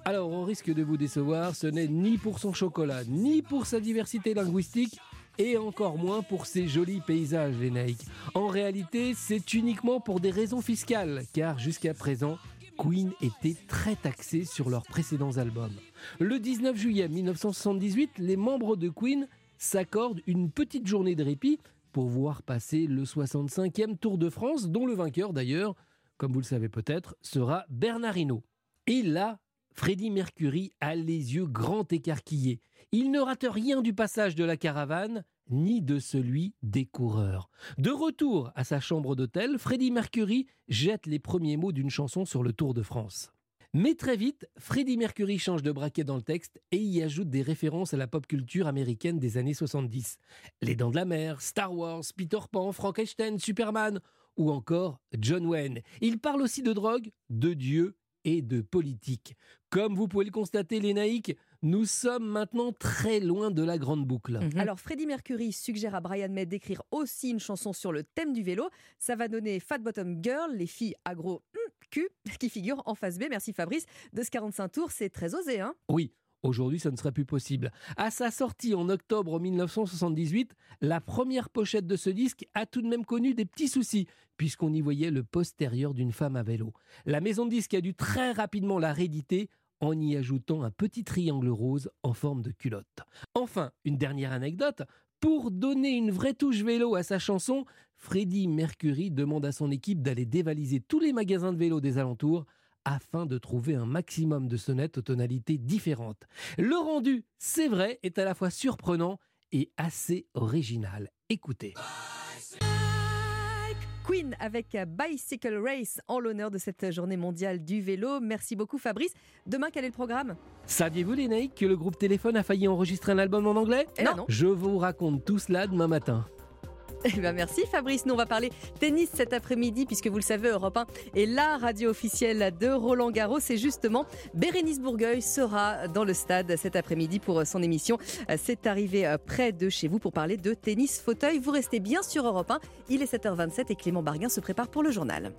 Alors, on risque de vous décevoir, ce n'est ni pour son chocolat, ni pour sa diversité linguistique, et encore moins pour ses jolis paysages, les naïcs. En réalité, c'est uniquement pour des raisons fiscales, car jusqu'à présent, Queen était très taxé sur leurs précédents albums. Le 19 juillet 1978, les membres de Queen s'accordent une petite journée de répit pour voir passer le 65e Tour de France, dont le vainqueur d'ailleurs, comme vous le savez peut-être, sera Bernard Hinault. Et là, Freddie Mercury a les yeux grands écarquillés. Il ne rate rien du passage de la caravane, ni de celui des coureurs. De retour à sa chambre d'hôtel, Freddie Mercury jette les premiers mots d'une chanson sur le Tour de France. Mais très vite, Freddie Mercury change de braquet dans le texte et y ajoute des références à la pop culture américaine des années 70. Les Dents de la Mer, Star Wars, Peter Pan, Frankenstein, Superman ou encore John Wayne. Il parle aussi de drogue, de Dieu et de politique. Comme vous pouvez le constater, les naïcs, nous sommes maintenant très loin de la grande boucle. Alors Freddie Mercury suggère à Brian May d'écrire aussi une chanson sur le thème du vélo. Ça va donner Fat Bottom Girl, les filles agro cul, qui figurent en face B. Merci Fabrice. De ce 45 tours, c'est très osé. Hein Oui, aujourd'hui ça ne serait plus possible. À sa sortie en octobre 1978, la première pochette de ce disque a tout de même connu des petits soucis, puisqu'on y voyait le postérieur d'une femme à vélo. La maison de disque a dû très rapidement la rééditer en y ajoutant un petit triangle rose en forme de culotte. Enfin, une dernière anecdote. Pour donner une vraie touche vélo à sa chanson, Freddie Mercury demande à son équipe d'aller dévaliser tous les magasins de vélo des alentours afin de trouver un maximum de sonnettes aux tonalités différentes. Le rendu, c'est vrai, est à la fois surprenant et assez original. Écoutez. Queen avec Bicycle Race en l'honneur de cette journée mondiale du vélo. Merci beaucoup Fabrice. Demain, quel est le programme? Saviez-vous, les que le groupe Téléphone a failli enregistrer un album en anglais? Eh ben non. Je vous raconte tout cela demain matin. Eh ben merci Fabrice. Nous on va parler tennis cet après-midi puisque vous le savez, Europe 1 est la radio officielle de Roland Garros. Et justement, Bérénice Bourgueil sera dans le stade cet après-midi pour son émission. C'est arrivé près de chez vous pour parler de tennis fauteuil. Vous restez bien sur Europe 1. Il est 7h27 et Clément Barguin se prépare pour le journal.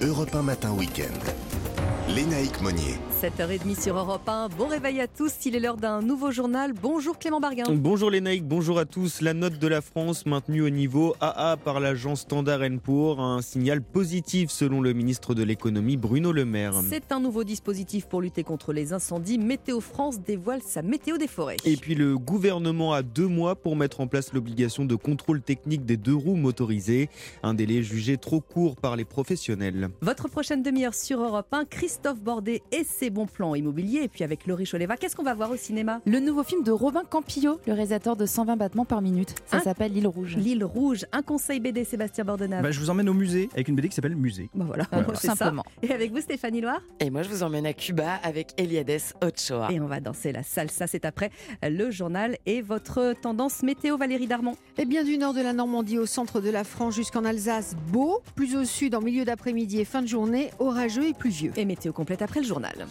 Europe 1 matin week-end. Lénaïque Monnier. 7h30 sur Europe 1. Bon réveil à tous. Il est l'heure d'un nouveau journal. Bonjour Clément Barguin. Bonjour naïcs, bonjour à tous. La note de la France maintenue au niveau AA par l'agence Standard Poor's, un signal positif selon le ministre de l'économie Bruno Le Maire. C'est un nouveau dispositif pour lutter contre les incendies. Météo France dévoile sa météo des forêts. Et puis le gouvernement a deux mois pour mettre en place l'obligation de contrôle technique des deux roues motorisées. Un délai jugé trop court par les professionnels. Votre prochaine demi-heure sur Europe 1, Christophe Bordet et ses bons plans immobiliers. Et puis avec Laurie Choleva, qu'est-ce qu'on va voir au cinéma? Le nouveau film de Robin Campillo, le réalisateur de 120 battements par minute. Ça s'appelle L'île rouge. L'île rouge, un conseil BD Sébastien Bordenave. Bah, je vous emmène au musée avec une BD qui s'appelle Musée. Bah voilà, c'est simplement. Ça. Et avec vous Stéphanie Loire? Et moi je vous emmène à Cuba avec Eliades Ochoa. Et on va danser la salsa, c'est après le journal et votre tendance météo Valérie Darmon. Eh bien du nord de la Normandie au centre de la France jusqu'en Alsace, beau, plus au sud en milieu d'après-midi et fin de journée, orageux et pluvieux. Et météo complète après le journal.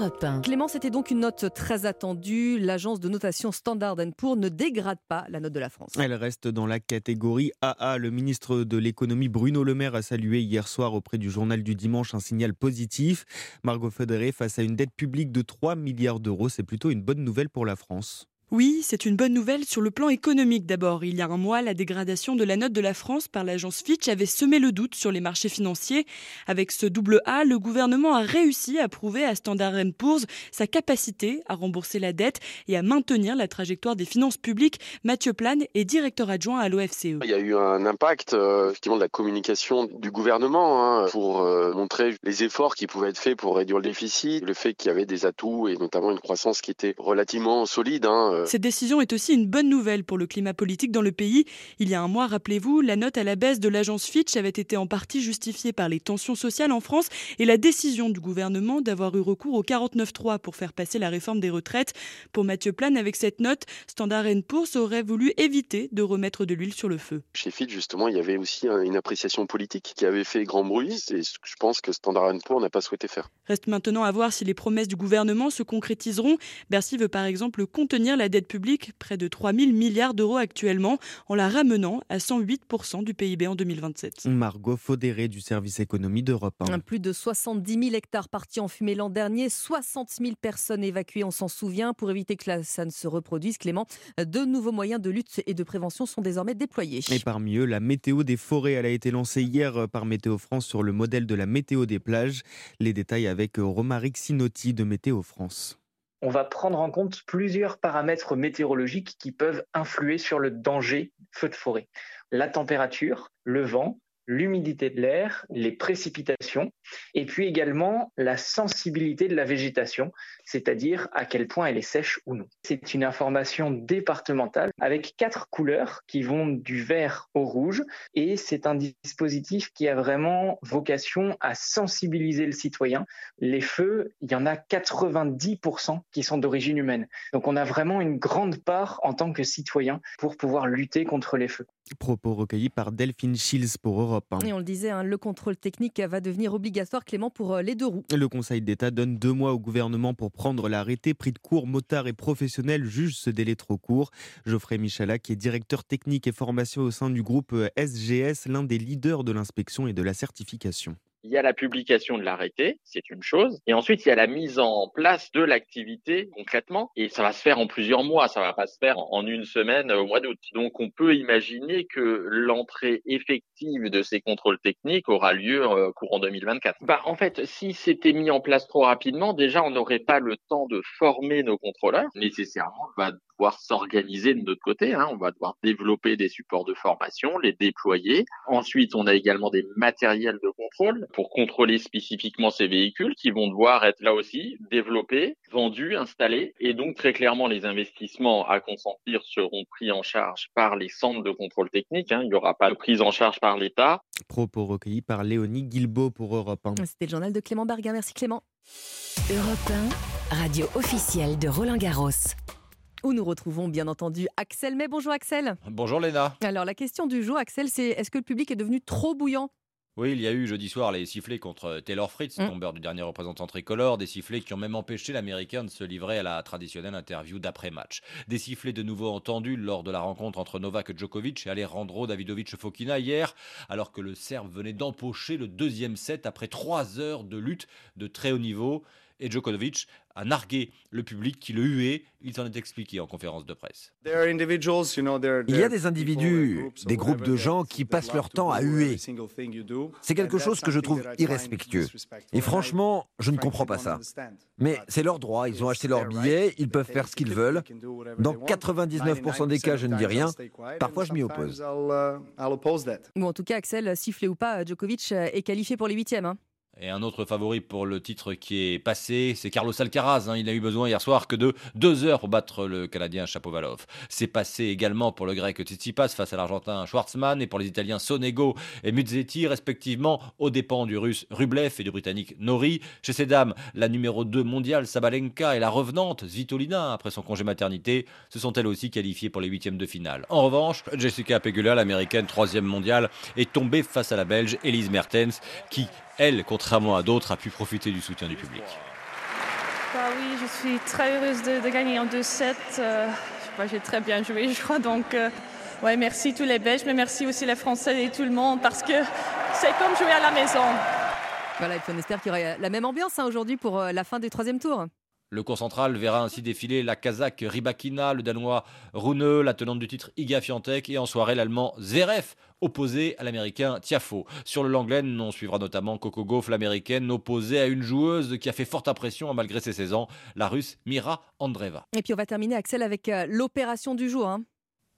Europe 1. Clément, c'était donc une note très attendue. L'agence de notation Standard Poor's ne dégrade pas la note de la France. Elle reste dans la catégorie AA. Le ministre de l'économie Bruno Le Maire a salué hier soir auprès du journal du dimanche un signal positif. Margot Federer, face à une dette publique de 3 milliards d'euros, c'est plutôt une bonne nouvelle pour la France. Oui, c'est une bonne nouvelle sur le plan économique d'abord. Il y a un mois, la dégradation de la note de la France par l'agence Fitch avait semé le doute sur les marchés financiers. Avec ce double A, le gouvernement a réussi à prouver à Standard Poor's sa capacité à rembourser la dette et à maintenir la trajectoire des finances publiques. Mathieu Plane est directeur adjoint à l'OFCE. Il y a eu un impact euh, de la communication du gouvernement hein, pour euh, montrer les efforts qui pouvaient être faits pour réduire le déficit, le fait qu'il y avait des atouts et notamment une croissance qui était relativement solide. Hein, cette décision est aussi une bonne nouvelle pour le climat politique dans le pays. Il y a un mois, rappelez-vous, la note à la baisse de l'agence Fitch avait été en partie justifiée par les tensions sociales en France et la décision du gouvernement d'avoir eu recours au 49.3 pour faire passer la réforme des retraites. Pour Mathieu Plane, avec cette note, Standard Poor's aurait voulu éviter de remettre de l'huile sur le feu. Chez Fitch, justement, il y avait aussi une appréciation politique qui avait fait grand bruit et je pense que Standard Poor's n'a pas souhaité faire. Reste maintenant à voir si les promesses du gouvernement se concrétiseront. Bercy veut par exemple contenir la dette publique, près de 3 000 milliards d'euros actuellement, en la ramenant à 108% du PIB en 2027. Margot Faudéré du service économie d'Europe 1. Plus de 70 000 hectares partis en fumée l'an dernier, 60 000 personnes évacuées, on s'en souvient. Pour éviter que ça ne se reproduise, Clément, de nouveaux moyens de lutte et de prévention sont désormais déployés. Et parmi eux, la météo des forêts, elle a été lancée hier par Météo France sur le modèle de la météo des plages. Les détails avec Romaric Sinotti de Météo France on va prendre en compte plusieurs paramètres météorologiques qui peuvent influer sur le danger feu de forêt. La température, le vent, l'humidité de l'air, les précipitations, et puis également la sensibilité de la végétation, c'est-à-dire à quel point elle est sèche ou non. C'est une information départementale avec quatre couleurs qui vont du vert au rouge, et c'est un dispositif qui a vraiment vocation à sensibiliser le citoyen. Les feux, il y en a 90% qui sont d'origine humaine. Donc on a vraiment une grande part en tant que citoyen pour pouvoir lutter contre les feux. Propos recueillis par Delphine Schills pour Europe 1. Et on le disait, hein, le contrôle technique va devenir obligatoire, Clément, pour euh, les deux roues. Le Conseil d'État donne deux mois au gouvernement pour prendre l'arrêté. Prix de cours, motards et professionnels jugent ce délai trop court. Geoffrey Michala, qui est directeur technique et formation au sein du groupe SGS, l'un des leaders de l'inspection et de la certification. Il y a la publication de l'arrêté, c'est une chose, et ensuite il y a la mise en place de l'activité concrètement, et ça va se faire en plusieurs mois, ça va pas se faire en une semaine au mois d'août. Donc on peut imaginer que l'entrée effective de ces contrôles techniques aura lieu euh, courant 2024. Bah en fait, si c'était mis en place trop rapidement, déjà on n'aurait pas le temps de former nos contrôleurs. Nécessairement, on va devoir s'organiser de notre côté, hein. on va devoir développer des supports de formation, les déployer. Ensuite, on a également des matériels de contrôle pour contrôler spécifiquement ces véhicules qui vont devoir être là aussi développés, vendus, installés. Et donc très clairement, les investissements à consentir seront pris en charge par les centres de contrôle technique. Hein. Il n'y aura pas de prise en charge par l'État. Propos recueillis par Léonie Guilbeault pour Europe 1. C'était le journal de Clément Barguin. Merci Clément. Europe 1, radio officielle de Roland Garros où nous retrouvons bien entendu Axel Mais. Bonjour Axel. Bonjour Léna. Alors la question du jour Axel, c'est est-ce que le public est devenu trop bouillant? Oui, il y a eu jeudi soir les sifflets contre Taylor Fritz, Mm. tombeur du dernier représentant tricolore, des sifflets qui ont même empêché l'Américain de se livrer à la traditionnelle interview d'après-match. Des sifflets de nouveau entendus lors de la rencontre entre Novak Djokovic et Alejandro Davidovic Fokina hier, alors que le Serbe venait d'empocher le deuxième set après trois heures de lutte de très haut niveau. Et Djokovic a nargué le public qui le huait. Il s'en est expliqué en conférence de presse. Il y a des individus, des groupes de gens qui passent leur temps à huer. C'est quelque chose que je trouve irrespectueux. Et franchement, je ne comprends pas ça. Mais c'est leur droit, ils ont acheté leur billet, ils peuvent faire ce qu'ils veulent. Dans 99% des cas, je ne dis rien. Parfois, je m'y oppose. Bon, en tout cas, Axel, sifflé ou pas, Djokovic est qualifié pour les huitièmes. hein. Et un autre favori pour le titre qui est passé, c'est Carlos Alcaraz. hein. Il n'a eu besoin hier soir que de deux heures pour battre le Canadien Chapovalov. C'est passé également pour le Grec Tsitsipas face à l'Argentin Schwartzmann et pour les Italiens Sonego et Muzzetti, respectivement, aux dépens du Russe Rublev et du Britannique Nori. Chez ces dames, la numéro 2 mondiale Sabalenka et la revenante Svitolina, après son congé maternité, se sont elles aussi qualifiées pour les huitièmes de finale. En revanche, Jessica Pegula, l'américaine troisième mondiale, est tombée face à la Belge Elise Mertens, qui, elle, contrairement à d'autres, a pu profiter du soutien du public. Bah oui, je suis très heureuse de, de gagner en 2-7. Euh, j'ai très bien joué, je crois. Donc, euh, ouais, merci tous les Belges, mais merci aussi les Français et tout le monde parce que c'est comme jouer à la maison. Voilà, et puis on espère qu'il y aura la même ambiance hein, aujourd'hui pour euh, la fin du troisième tour. Le cours central verra ainsi défiler la Kazakh Rybakina, le Danois Rune, la tenante du titre Iga Fiantek et en soirée l'Allemand Zverev, opposé à l'Américain Tiafo. Sur le Langlen, on suivra notamment Coco Gauff, l'Américaine, opposée à une joueuse qui a fait forte impression malgré ses 16 ans, la Russe Mira Andreeva. Et puis on va terminer, Axel, avec euh, l'opération du jour. hein.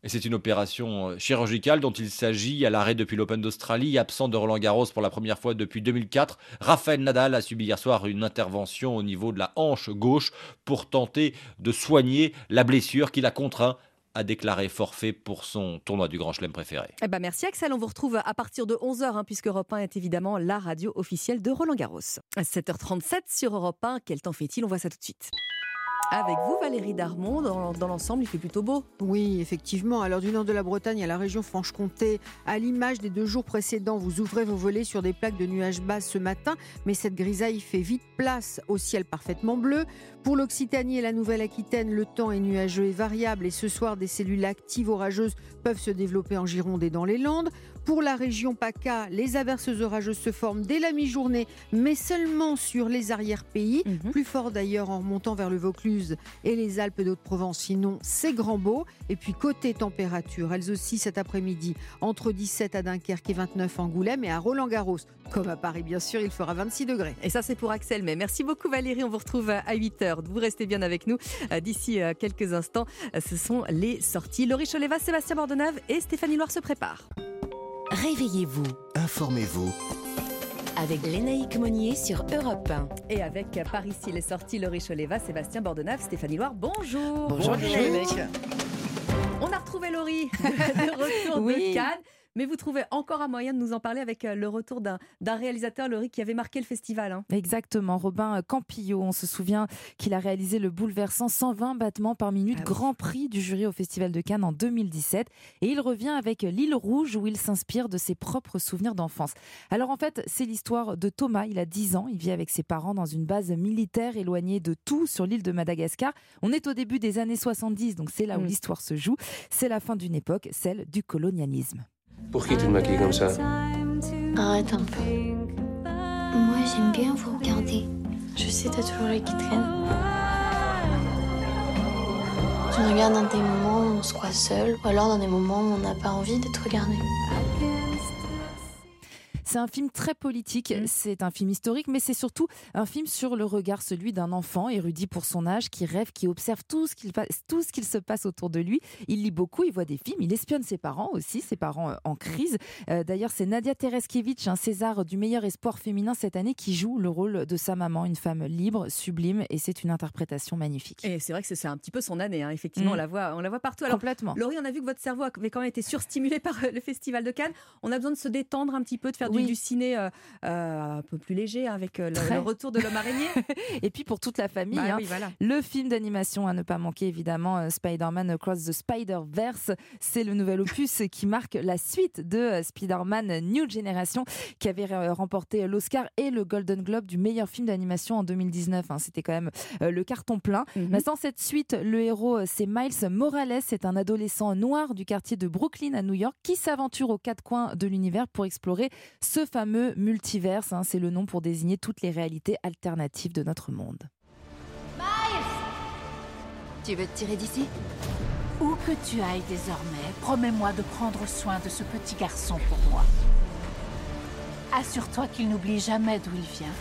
Et c'est une opération euh, chirurgicale dont il s'agit à l'arrêt depuis l'Open d'Australie, absent de Roland Garros pour la première fois depuis 2004. Raphaël Nadal a subi hier soir une intervention au niveau de la hanche gauche pour tenter de soigner la blessure qui l'a contraint à déclarer forfait pour son tournoi du Grand Chelem préféré. Eh ben merci Axel, on vous retrouve à partir de 11h, puisque Europe 1 est évidemment la radio officielle de Roland Garros. À 7h37 sur Europe 1, quel temps fait-il? On voit ça tout de suite. Avec vous, Valérie Darmon, dans, dans l'ensemble, il fait plutôt beau. Oui, effectivement. Alors, du nord de la Bretagne à la région Franche-Comté, à l'image des deux jours précédents, vous ouvrez vos volets sur des plaques de nuages bas ce matin, mais cette grisaille fait vite place au ciel parfaitement bleu. Pour l'Occitanie et la Nouvelle-Aquitaine, le temps est nuageux et variable, et ce soir, des cellules actives orageuses peuvent se développer en Gironde et dans les Landes. Pour la région PACA, les averses orageuses se forment dès la mi-journée, mais seulement sur les arrière-pays, plus fort d'ailleurs en remontant vers le Vaucluse et les Alpes d'Haute-Provence. Sinon, c'est grand beau. Et puis côté température, elles aussi cet après-midi, entre 17 à Dunkerque et 29 à Angoulême et à Roland-Garros. Comme à Paris, bien sûr, il fera 26 degrés. Et ça, c'est pour Axel. Mais merci beaucoup, Valérie. On vous retrouve à 8h. Vous restez bien avec nous. Euh, D'ici euh, quelques instants, euh, ce sont les sorties. Laurie Choleva, Sébastien Bordenave et Stéphanie Loire se préparent. Réveillez-vous Informez-vous. avec Lénaïque Monnier sur Europe 1. Et avec euh, par ici les sorties, Laurie Choleva, Sébastien Bordenave, Stéphanie Loire. Bonjour. Bonjour, Lénaïque. On a retrouvé Laurie de retour Oui. de Cannes. Mais vous trouvez encore un moyen de nous en parler avec euh, le retour d'un réalisateur, Laurie, qui avait marqué le festival. hein. Exactement, Robin Campillo. On se souvient qu'il a réalisé le bouleversant 120 battements par minute, Ah grand prix du jury au Festival de Cannes en 2017. Et il revient avec L'île rouge où il s'inspire de ses propres souvenirs d'enfance. Alors en fait, c'est l'histoire de Thomas. Il a 10 ans, il vit avec ses parents dans une base militaire éloignée de tout sur l'île de Madagascar. On est au début des années 70, donc c'est là où Mm. l'histoire se joue. C'est la fin d'une époque, celle du colonialisme. Pour qui tu te comme ça Arrête un peu. Moi, j'aime bien vous regarder. Je sais, t'as toujours les qui traînent. Tu me regardes dans des moments où on se croit seul, ou alors dans des moments où on n'a pas envie d'être regardé. C'est un film très politique, Mm. c'est un film historique, mais c'est surtout un film sur le regard, celui d'un enfant érudit pour son âge, qui rêve, qui observe tout ce qu'il pa- tout ce qu'il se passe autour de lui. Il lit beaucoup, il voit des films, il espionne ses parents aussi, ses parents euh, en crise. Euh, D'ailleurs, c'est Nadia Tereskevich, un César du meilleur espoir féminin cette année, qui joue le rôle de sa maman, une femme libre, sublime, et c'est une interprétation magnifique. Et c'est vrai que c'est un petit peu son année, hein. effectivement, Mm. on, la voit, on la voit partout. Alors, Complètement. Laurie, on a vu que votre cerveau avait quand même été surstimulé par le Festival de Cannes. On a besoin de se détendre un petit peu, de faire du du ciné un peu plus léger hein, avec le, retour de l'homme araignée. Et puis pour toute la famille, bah hein, le film d'animation à ne pas manquer évidemment, Spider-Man Across the Spider-Verse. C'est le nouvel opus qui marque la suite de Spider-Man New Generation qui avait remporté l'Oscar et le Golden Globe du meilleur film d'animation en 2019. Hein. C'était quand même le carton plein. Mais sans cette suite, le héros, c'est Miles Morales. C'est un adolescent noir du quartier de Brooklyn à New York qui s'aventure aux quatre coins de l'univers pour explorer ce fameux multiverse. Hein. C'est le nom pour désigner toutes les réalités alternatives de notre monde. Miles Tu veux te tirer d'ici? Où que tu ailles désormais, promets-moi de prendre soin de ce petit garçon pour moi. Assure-toi qu'il n'oublie jamais d'où il vient.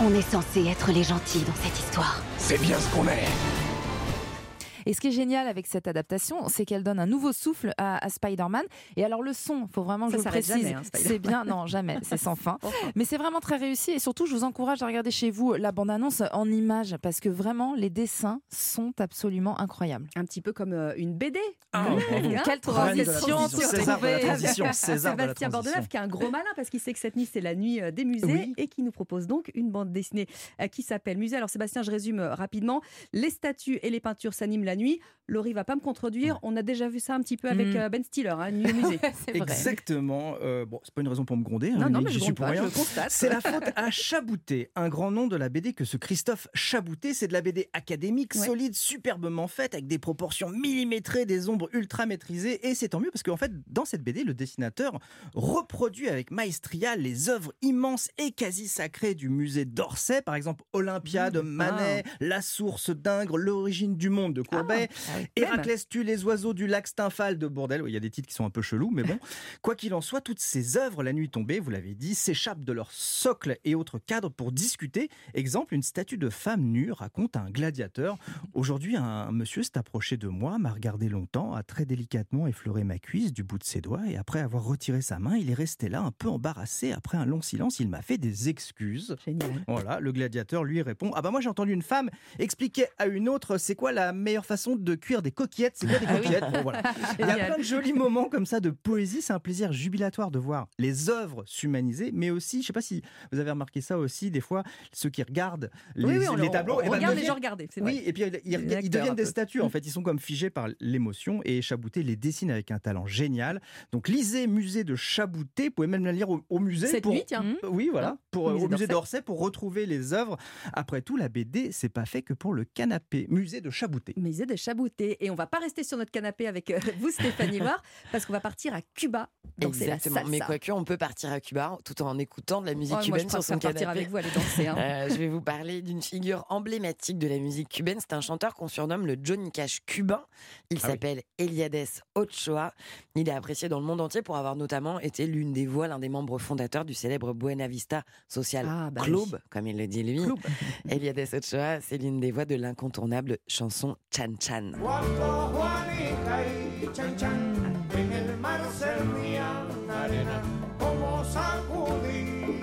On est censé être les gentils dans cette histoire. C'est bien ce qu'on est. Et ce qui est génial avec cette adaptation, c'est qu'elle donne un nouveau souffle à, Spider-Man. Et alors le son, il faut vraiment que je vous précise, hein, c'est bien, non jamais, c'est sans fin. Mais c'est vraiment très réussi. Et surtout, je vous encourage à regarder chez vous la bande-annonce en images parce que vraiment les dessins sont absolument incroyables. Un petit peu comme euh, une BD. Ah, Quelle transition César Sébastien Bordelave qui est un gros malin parce qu'il sait que cette nuit c'est la nuit euh, des musées et qui nous propose donc une bande dessinée euh, qui s'appelle Musée. Alors Sébastien, je résume rapidement. Les statues et les peintures s'animent la nuit. Laurie va pas me contredire. On a déjà vu ça un petit peu avec mm. euh, Ben Stiller, hein, Nuit musée. Exactement. Euh, bon, c'est pas une raison pour me gronder. Hein, non, non, mais je suis pour rien. C'est la faute à Chabouté, un grand nom de la BD que ce Christophe Chabouté. C'est de la BD académique, solide, superbement faite, avec des proportions millimétrées, des ombres ultra maîtrisées. Et c'est tant mieux parce qu'en fait, dans cette BD, le dessinateur reproduit avec maestria les œuvres immenses et quasi sacrées du musée d'Orsay, par exemple Olympiade, mmh. Manet, ah. La Source d'Ingres, L'origine du monde de Courbet. Ah. Ah Héraclès tue les oiseaux du lac Stymphal de Bourdelle? Il y a des titres qui sont un peu chelous, mais bon. Quoi qu'il en soit, toutes ces œuvres, la nuit tombée, vous l'avez dit, s'échappent de leur socle et autres cadres pour discuter. Exemple, une statue de femme nue raconte un gladiateur. Aujourd'hui, un monsieur s'est approché de moi, m'a regardé longtemps, a très délicatement effleuré ma cuisse du bout de ses doigts et après avoir retiré sa main, il est resté là un peu embarrassé. Après un long silence, il m'a fait des excuses. Génial. Voilà, le gladiateur lui répond Ah bah moi j'ai entendu une femme expliquer à une autre c'est quoi la meilleure façon de cuire des coquillettes. C'est quoi des ah coquillettes Il y a plein de jolis moments comme ça de poésie. C'est un plaisir jubilatoire de voir les œuvres s'humaniser, mais aussi, je ne sais pas si vous avez remarqué ça aussi, des fois, ceux qui regardent les, tableaux. On, eh ben, regarde les gens regarder, Oui, et puis ils, deviennent des statues, en fait. Ils sont comme figés par l'émotion et Chabouté les dessine avec un talent génial. Donc lisez Musée de Chabouté, vous pouvez même la lire au, musée. Cette pour, nuit, tiens. Oui, voilà, hein pour, au musée d'Orsay pour retrouver les œuvres. Après tout, la BD, c'est pas fait que pour le canapé. Musée de Chabouté. Musée de Chabouté. Et on va pas rester sur notre canapé avec euh, vous, Stéphanie Loire, parce qu'on va partir à Cuba Exactement. la. Mais quoique, on peut partir à Cuba tout en écoutant de la musique cubaine sur son canapé. avec vous, aller danser. Hein. Euh, je vais vous parler d'une figure emblématique de la musique cubaine. C'est un chanteur qu'on surnomme le Johnny Cash cubain. Il ah s'appelle Eliades Ochoa. Il est apprécié dans le monde entier pour avoir notamment été l'une des voix, l'un des membres fondateurs du célèbre Buena Vista Social ah, bah Club, comme il le dit lui. Eliades Ochoa, c'est l'une des voix de l'incontournable chanson Chan Chan. Juanita y Chan Chan en el mar arena como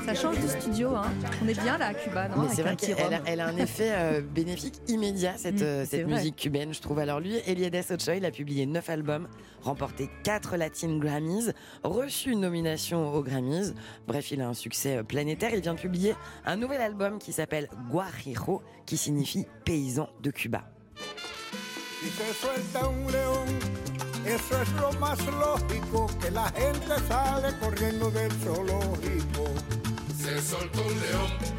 Ça change de studio, hein. On est bien là à Cuba, non c'est vrai qu'elle a, elle a un effet euh, bénéfique immédiat, cette, mm, euh, cette musique cubaine, je trouve. Alors lui, Eliades Ochoa, il a publié 9 albums, remporté 4 Latin Grammys, reçu une nomination aux Grammys. Bref, il a un succès euh, planétaire. Il vient de publier un nouvel album qui s'appelle Guajiro, qui signifie paysan de Cuba. Si se suelta un león, eso es lo más lógico, que la gente sale corriendo del zoológico. Se soltó un león.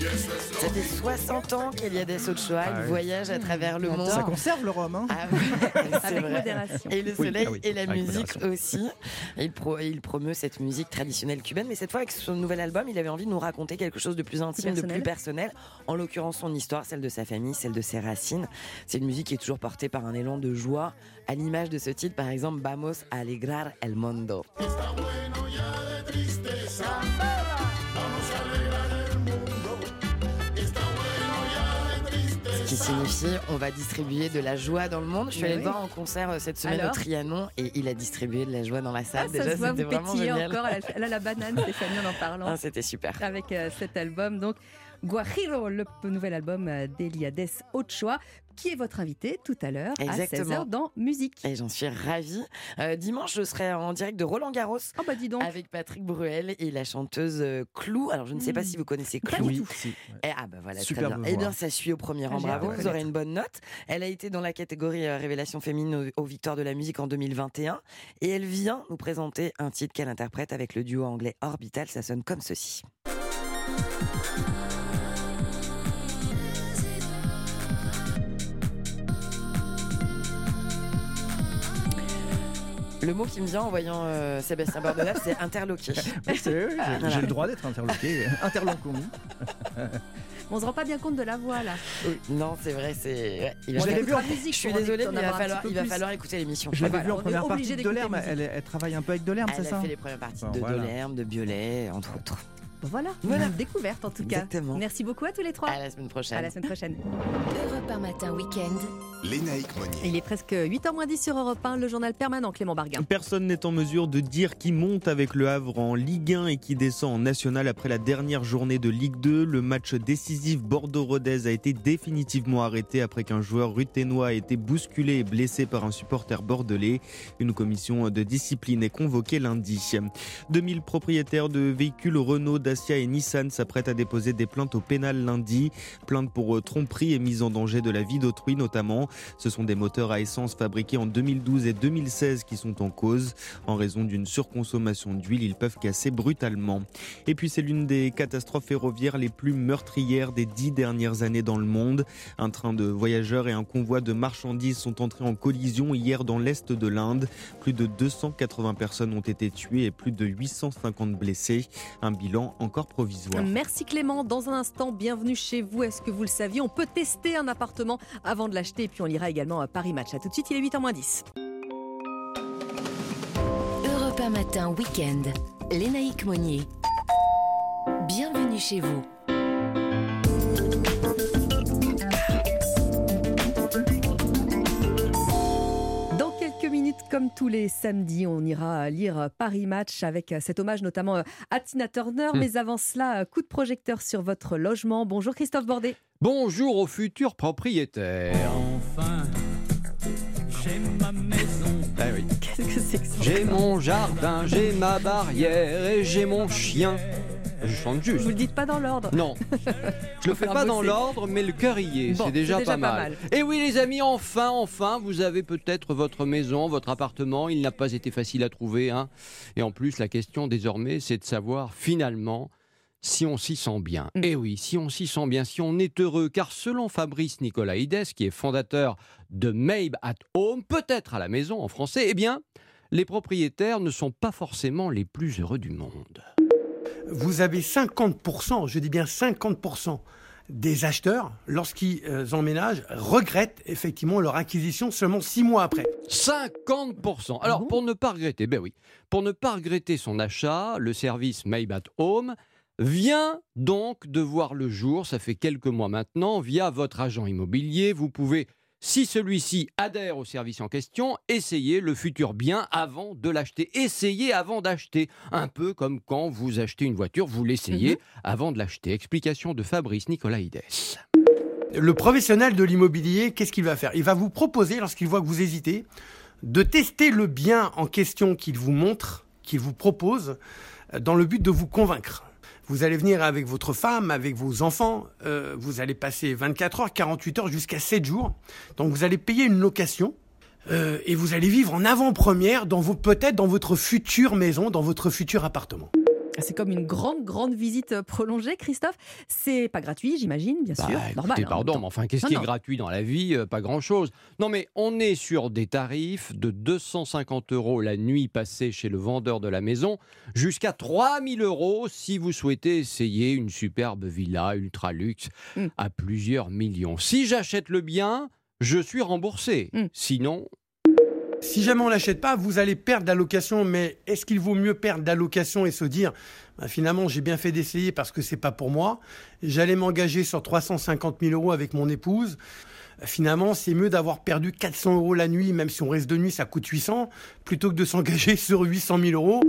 Ça fait 60 ans qu'Eliades Ochoa ah voyage à travers le monde. Ça conserve le rhum, hein ah Avec modération. Et le soleil ah et la musique aussi. il, il promeut cette musique traditionnelle cubaine, mais cette fois avec son nouvel album, il avait envie de nous raconter quelque chose de plus intime, de plus personnel. En l'occurrence, son histoire, celle de sa famille, celle de ses racines. C'est une musique qui est toujours portée par un élan de joie, à l'image de ce titre, par exemple, Vamos a alegrar el mundo. Qui signifie on va distribuer de la joie dans le monde. Je suis allée le voir en concert euh, cette semaine au Trianon et il a distribué de la joie dans la salle. Ah, Déjà, c'était vraiment génial. encore. A, la banane, Stéphanie, en en parlant. Ah, c'était super. Avec euh, cet album, donc Guajiro, le nouvel album d'Eliades Ochoa qui est votre invité tout à l'heure à 16h dans Musique. Et j'en suis ravie. Euh, dimanche, je serai en direct de Roland Garros oh bah dis donc. avec Patrick Bruel et la chanteuse euh, Clou. Alors, je ne sais pas si vous connaissez Clou. Oui, eh, ah bah voilà, très bien. Eh bien, ça suit au premier rang. Ah, Bravo, vous aurez une bonne note. Elle a été dans la catégorie euh, Révélation féminine aux, Victoires de la musique en 2021 et elle vient nous présenter un titre qu'elle interprète avec le duo anglais Orbital. Ça sonne comme ceci. Le mot qui me vient en voyant euh, Sébastien Bordelais, c'est interloqué. j'ai le droit d'être interloqué. Interloqué. On se rend pas bien compte de la voix là. Non, c'est vrai, c'est. Il va je suis désolée, mais il va falloir, il va falloir écouter l'émission. Je l'avais vu en première partie de Delerme. Elle, elle, travaille un peu avec Delerme, c'est ça Elle a fait les premières parties de Delerme, de Biolay, entre autres. Voilà, voilà, une découverte en tout Exactement. cas. Merci beaucoup à tous les trois. À la semaine prochaine. À la semaine prochaine. Europe 1 matin week-end. Lénaïque Monnier. Il est presque 8h10 sur Europe 1, le journal permanent Clément Barguin. Personne n'est en mesure de dire qui monte avec le Havre en Ligue 1 et qui descend en National après la dernière journée de Ligue 2. Le match décisif Bordeaux-Rodez a été définitivement arrêté après qu'un joueur ruténois a été bousculé et blessé par un supporter bordelais. Une commission de discipline est convoquée lundi. 2000 propriétaires de véhicules Renault, Dacia et Nissan s'apprêtent à déposer des plaintes au pénal lundi. Plaintes pour tromperie et mise en danger de la vie d'autrui notamment. Ce sont des moteurs à essence fabriqués en 2012 et 2016 qui sont en cause. En raison d'une surconsommation d'huile, ils peuvent casser brutalement. Et puis c'est l'une des catastrophes ferroviaires les plus meurtrières des dix dernières années dans le monde. Un train de voyageurs et un convoi de marchandises sont entrés en collision hier dans l'est de l'Inde. Plus de 280 personnes ont été tuées et plus de 850 blessés. Un bilan encore provisoire. Merci Clément. Dans un instant, bienvenue chez vous. Est-ce que vous le saviez? On peut tester un appartement avant de l'acheter puis on lira également à Paris Match. A tout de suite, il est 8h10. Europe 1 matin, week-end. Lénaïque Monnier. Bienvenue chez vous. Comme tous les samedis, on ira lire Paris Match avec cet hommage notamment à Tina Turner. Hmm. Mais avant cela, coup de projecteur sur votre logement. Bonjour Christophe Bordet. Bonjour aux futurs propriétaires. Enfin, j'ai ma maison. Ah oui. Qu'est-ce que c'est que ça? J'ai mon jardin, j'ai ma barrière et j'ai mon chien. Je chante juste. Vous le dites pas dans l'ordre. Non. Je le fais pas dans l'ordre, mais le cœur y est. c'est déjà, pas, mal. Et oui, les amis, enfin, enfin, vous avez peut-être votre maison, votre appartement. Il n'a pas été facile à trouver. Hein. Et en plus, la question désormais, c'est de savoir finalement si on s'y sent bien. Mm. Eh oui, si on s'y sent bien, si on est heureux, car selon Fabrice Nicolaïdes, qui est fondateur de Maybe at Home, peut-être à la maison en français, eh bien, les propriétaires ne sont pas forcément les plus heureux du monde. Vous avez 50%, je dis bien 50%, des acheteurs, lorsqu'ils emménagent, regrettent effectivement leur acquisition seulement six mois après. 50% Alors, pour ne pas regretter, ben oui, pour ne pas regretter son achat, le service Maybe at Home vient donc de voir le jour, ça fait quelques mois maintenant, via votre agent immobilier. Vous pouvez, si celui-ci adhère au service en question, essayer le futur bien avant de l'acheter. Essayez avant d'acheter. Un peu comme quand vous achetez une voiture, vous l'essayez mhm. avant de l'acheter. Explication de Fabrice Nicolaïdes. Le professionnel de l'immobilier, qu'est-ce qu'il va faire? Il va vous proposer, lorsqu'il voit que vous hésitez, de tester le bien en question qu'il vous montre, qu'il vous propose, dans le but de vous convaincre. Vous allez venir avec votre femme, avec vos enfants, euh, vous allez passer 24 heures, 48 heures jusqu'à 7 jours. Donc vous allez payer une location euh, et vous allez vivre en avant-première dans vos peut-être dans votre future maison, dans votre futur appartement. C'est comme une grande, grande visite euh, prolongée, Christophe. C'est pas gratuit, j'imagine, bien bah, sûr. Normal. Hein, pardon, mais enfin, qu'est-ce qui est gratuit dans la vie euh, Pas grand-chose. Non, mais on est sur des tarifs de 250 euros la nuit passée chez le vendeur de la maison, jusqu'à 3000 euros si vous souhaitez essayer une superbe villa ultra luxe hmm. à plusieurs millions. Si j'achète le bien, je suis remboursé. Hmm. Sinon, si jamais on l'achète pas, vous allez perdre d'allocation, mais est-ce qu'il vaut mieux perdre d'allocation et se dire bah, finalement j'ai bien fait d'essayer parce que c'est pas pour moi. J'allais m'engager sur 350 000 euros avec mon épouse. Finalement, c'est mieux d'avoir perdu 400 euros la nuit, même si on reste de nuit, ça coûte 800, plutôt que de s'engager sur 800 000 euros.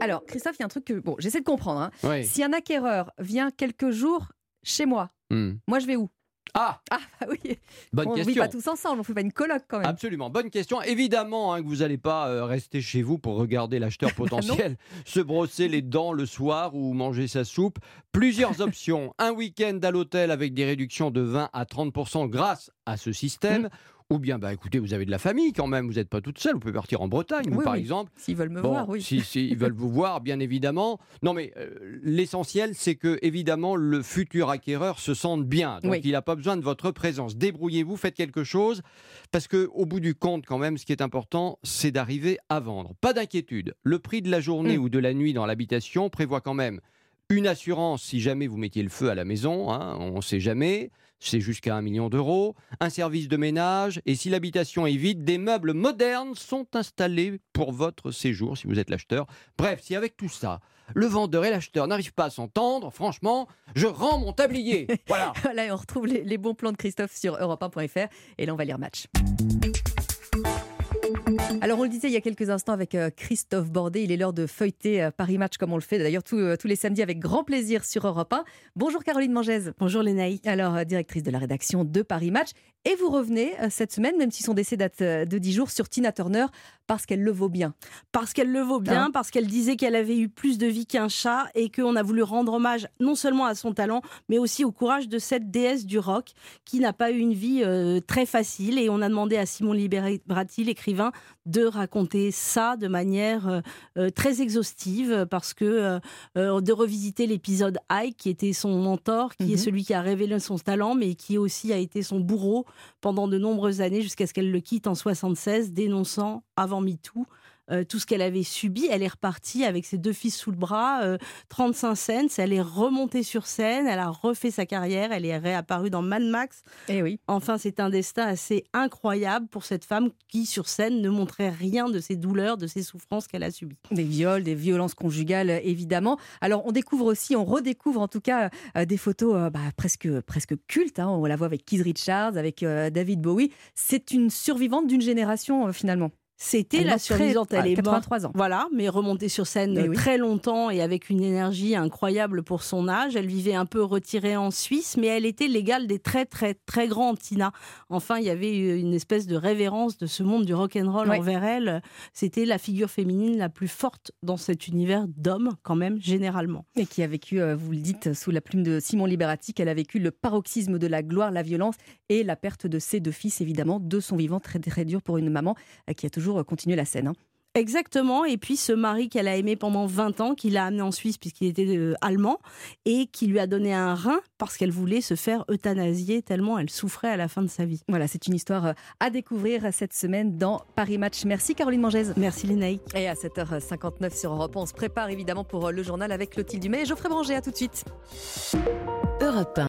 Alors, Christophe, il y a un truc que bon, j'essaie de comprendre. Hein. Si un acquéreur vient quelques jours chez moi. Hmm. Moi, je vais où? Ah Ah, bah oui Bonne on question. vit pas tous ensemble, on fait pas une coloc quand même. Absolument, bonne question. Évidemment hein, que vous n'allez pas euh, rester chez vous pour regarder l'acheteur Bah potentiel se brosser les dents le soir ou manger sa soupe. Plusieurs options. Un week-end à l'hôtel avec des réductions de 20 à 30% grâce à ce système. Mmh. Ou bien, bah, écoutez, vous avez de la famille quand même, vous n'êtes pas toute seule, vous pouvez partir en Bretagne, vous, par oui. exemple. S'ils veulent me Bon, voir, oui. Si, si, veulent vous voir, bien évidemment. Non, mais euh, l'essentiel, c'est que, évidemment, le futur acquéreur se sente bien. Donc, Oui. il n'a pas besoin de votre présence. Débrouillez-vous, faites quelque chose. Parce que, au bout du compte, quand même, ce qui est important, c'est d'arriver à vendre. Pas d'inquiétude. Le prix de la journée Mm. ou de la nuit dans l'habitation prévoit quand même une assurance si jamais vous mettiez le feu à la maison, hein, on ne sait jamais, c'est jusqu'à un million d'euros, un service de ménage, et si l'habitation est vide, des meubles modernes sont installés pour votre séjour si vous êtes l'acheteur. Bref, si avec tout ça, le vendeur et l'acheteur n'arrivent pas à s'entendre, franchement, je rends mon tablier. Voilà. Voilà, et on retrouve les, les bons plans de Christophe sur europe1.fr. Et là, on va lire match. Alors, on le disait il y a quelques instants avec euh, Christophe Bordet, il est l'heure de feuilleter euh, Paris Match comme on le fait d'ailleurs tous, euh, tous les samedis avec grand plaisir sur Europe 1. Bonjour Caroline Mangèse. Bonjour Lénaï. Alors, directrice de la rédaction de Paris Match. Et vous revenez euh, cette semaine, même si son décès date euh, de 10 jours, sur Tina Turner, parce qu'elle le vaut bien. Parce qu'elle le vaut bien, Hein parce qu'elle disait qu'elle avait eu plus de vie qu'un chat et qu'on a voulu rendre hommage non seulement à son talent, mais aussi au courage de cette déesse du rock qui n'a pas eu une vie euh, très facile. Et on a demandé à Simon Liberati, l'écrivain, de raconter ça de manière euh, euh, très exhaustive, parce que euh, de revisiter l'épisode Ike, qui était son mentor, qui est Mhm. celui qui a révélé son talent, mais qui aussi a été son bourreau pendant de nombreuses années jusqu'à ce qu'elle le quitte en 76, dénonçant avant MeToo euh, tout ce qu'elle avait subi. Elle est repartie avec ses deux fils sous le bras, euh, 35 scènes, elle est remontée sur scène, elle a refait sa carrière, elle est réapparue dans Mad Max. Et oui. Enfin, c'est un destin assez incroyable pour cette femme qui, sur scène, ne montrait rien de ses douleurs, de ses souffrances qu'elle a subies. Des viols, des violences conjugales, évidemment. Alors, on découvre aussi, on redécouvre en tout cas euh, des photos euh, bah, presque, presque cultes. hein. On la voit avec Keith Richards, avec David Bowie. C'est une survivante d'une génération, finalement. C'était la survivante, elle est 83 morte, ans. Voilà, mais remontée sur scène Mais oui. très longtemps et avec une énergie incroyable pour son âge. Elle vivait un peu retirée en Suisse, mais elle était l'égale des très très très grands Tina. Enfin, il y avait une espèce de révérence de ce monde du rock and roll envers elle. C'était la figure féminine la plus forte dans cet univers d'hommes, quand même, généralement. Et qui a vécu, euh, vous le dites, sous la plume de Simon Liberati, qu'elle a vécu le paroxysme de la gloire, la violence et la perte de ses deux fils, évidemment, de son vivant, très, très dur pour une maman euh, qui a toujours euh, continué la scène. hein. Exactement. Et puis ce mari qu'elle a aimé pendant 20 ans, qu'il a amené en Suisse puisqu'il était euh, allemand, et qui lui a donné un rein parce qu'elle voulait se faire euthanasier tellement elle souffrait à la fin de sa vie. Voilà, c'est une histoire euh, à découvrir cette semaine dans Paris Match. Merci Caroline Mangèse. Merci Lénaï. Et à 7h59 sur Europe, 1, on se prépare évidemment pour le journal avec Clotilde Dumais et Geoffrey Branger. À tout de suite. Europe 1.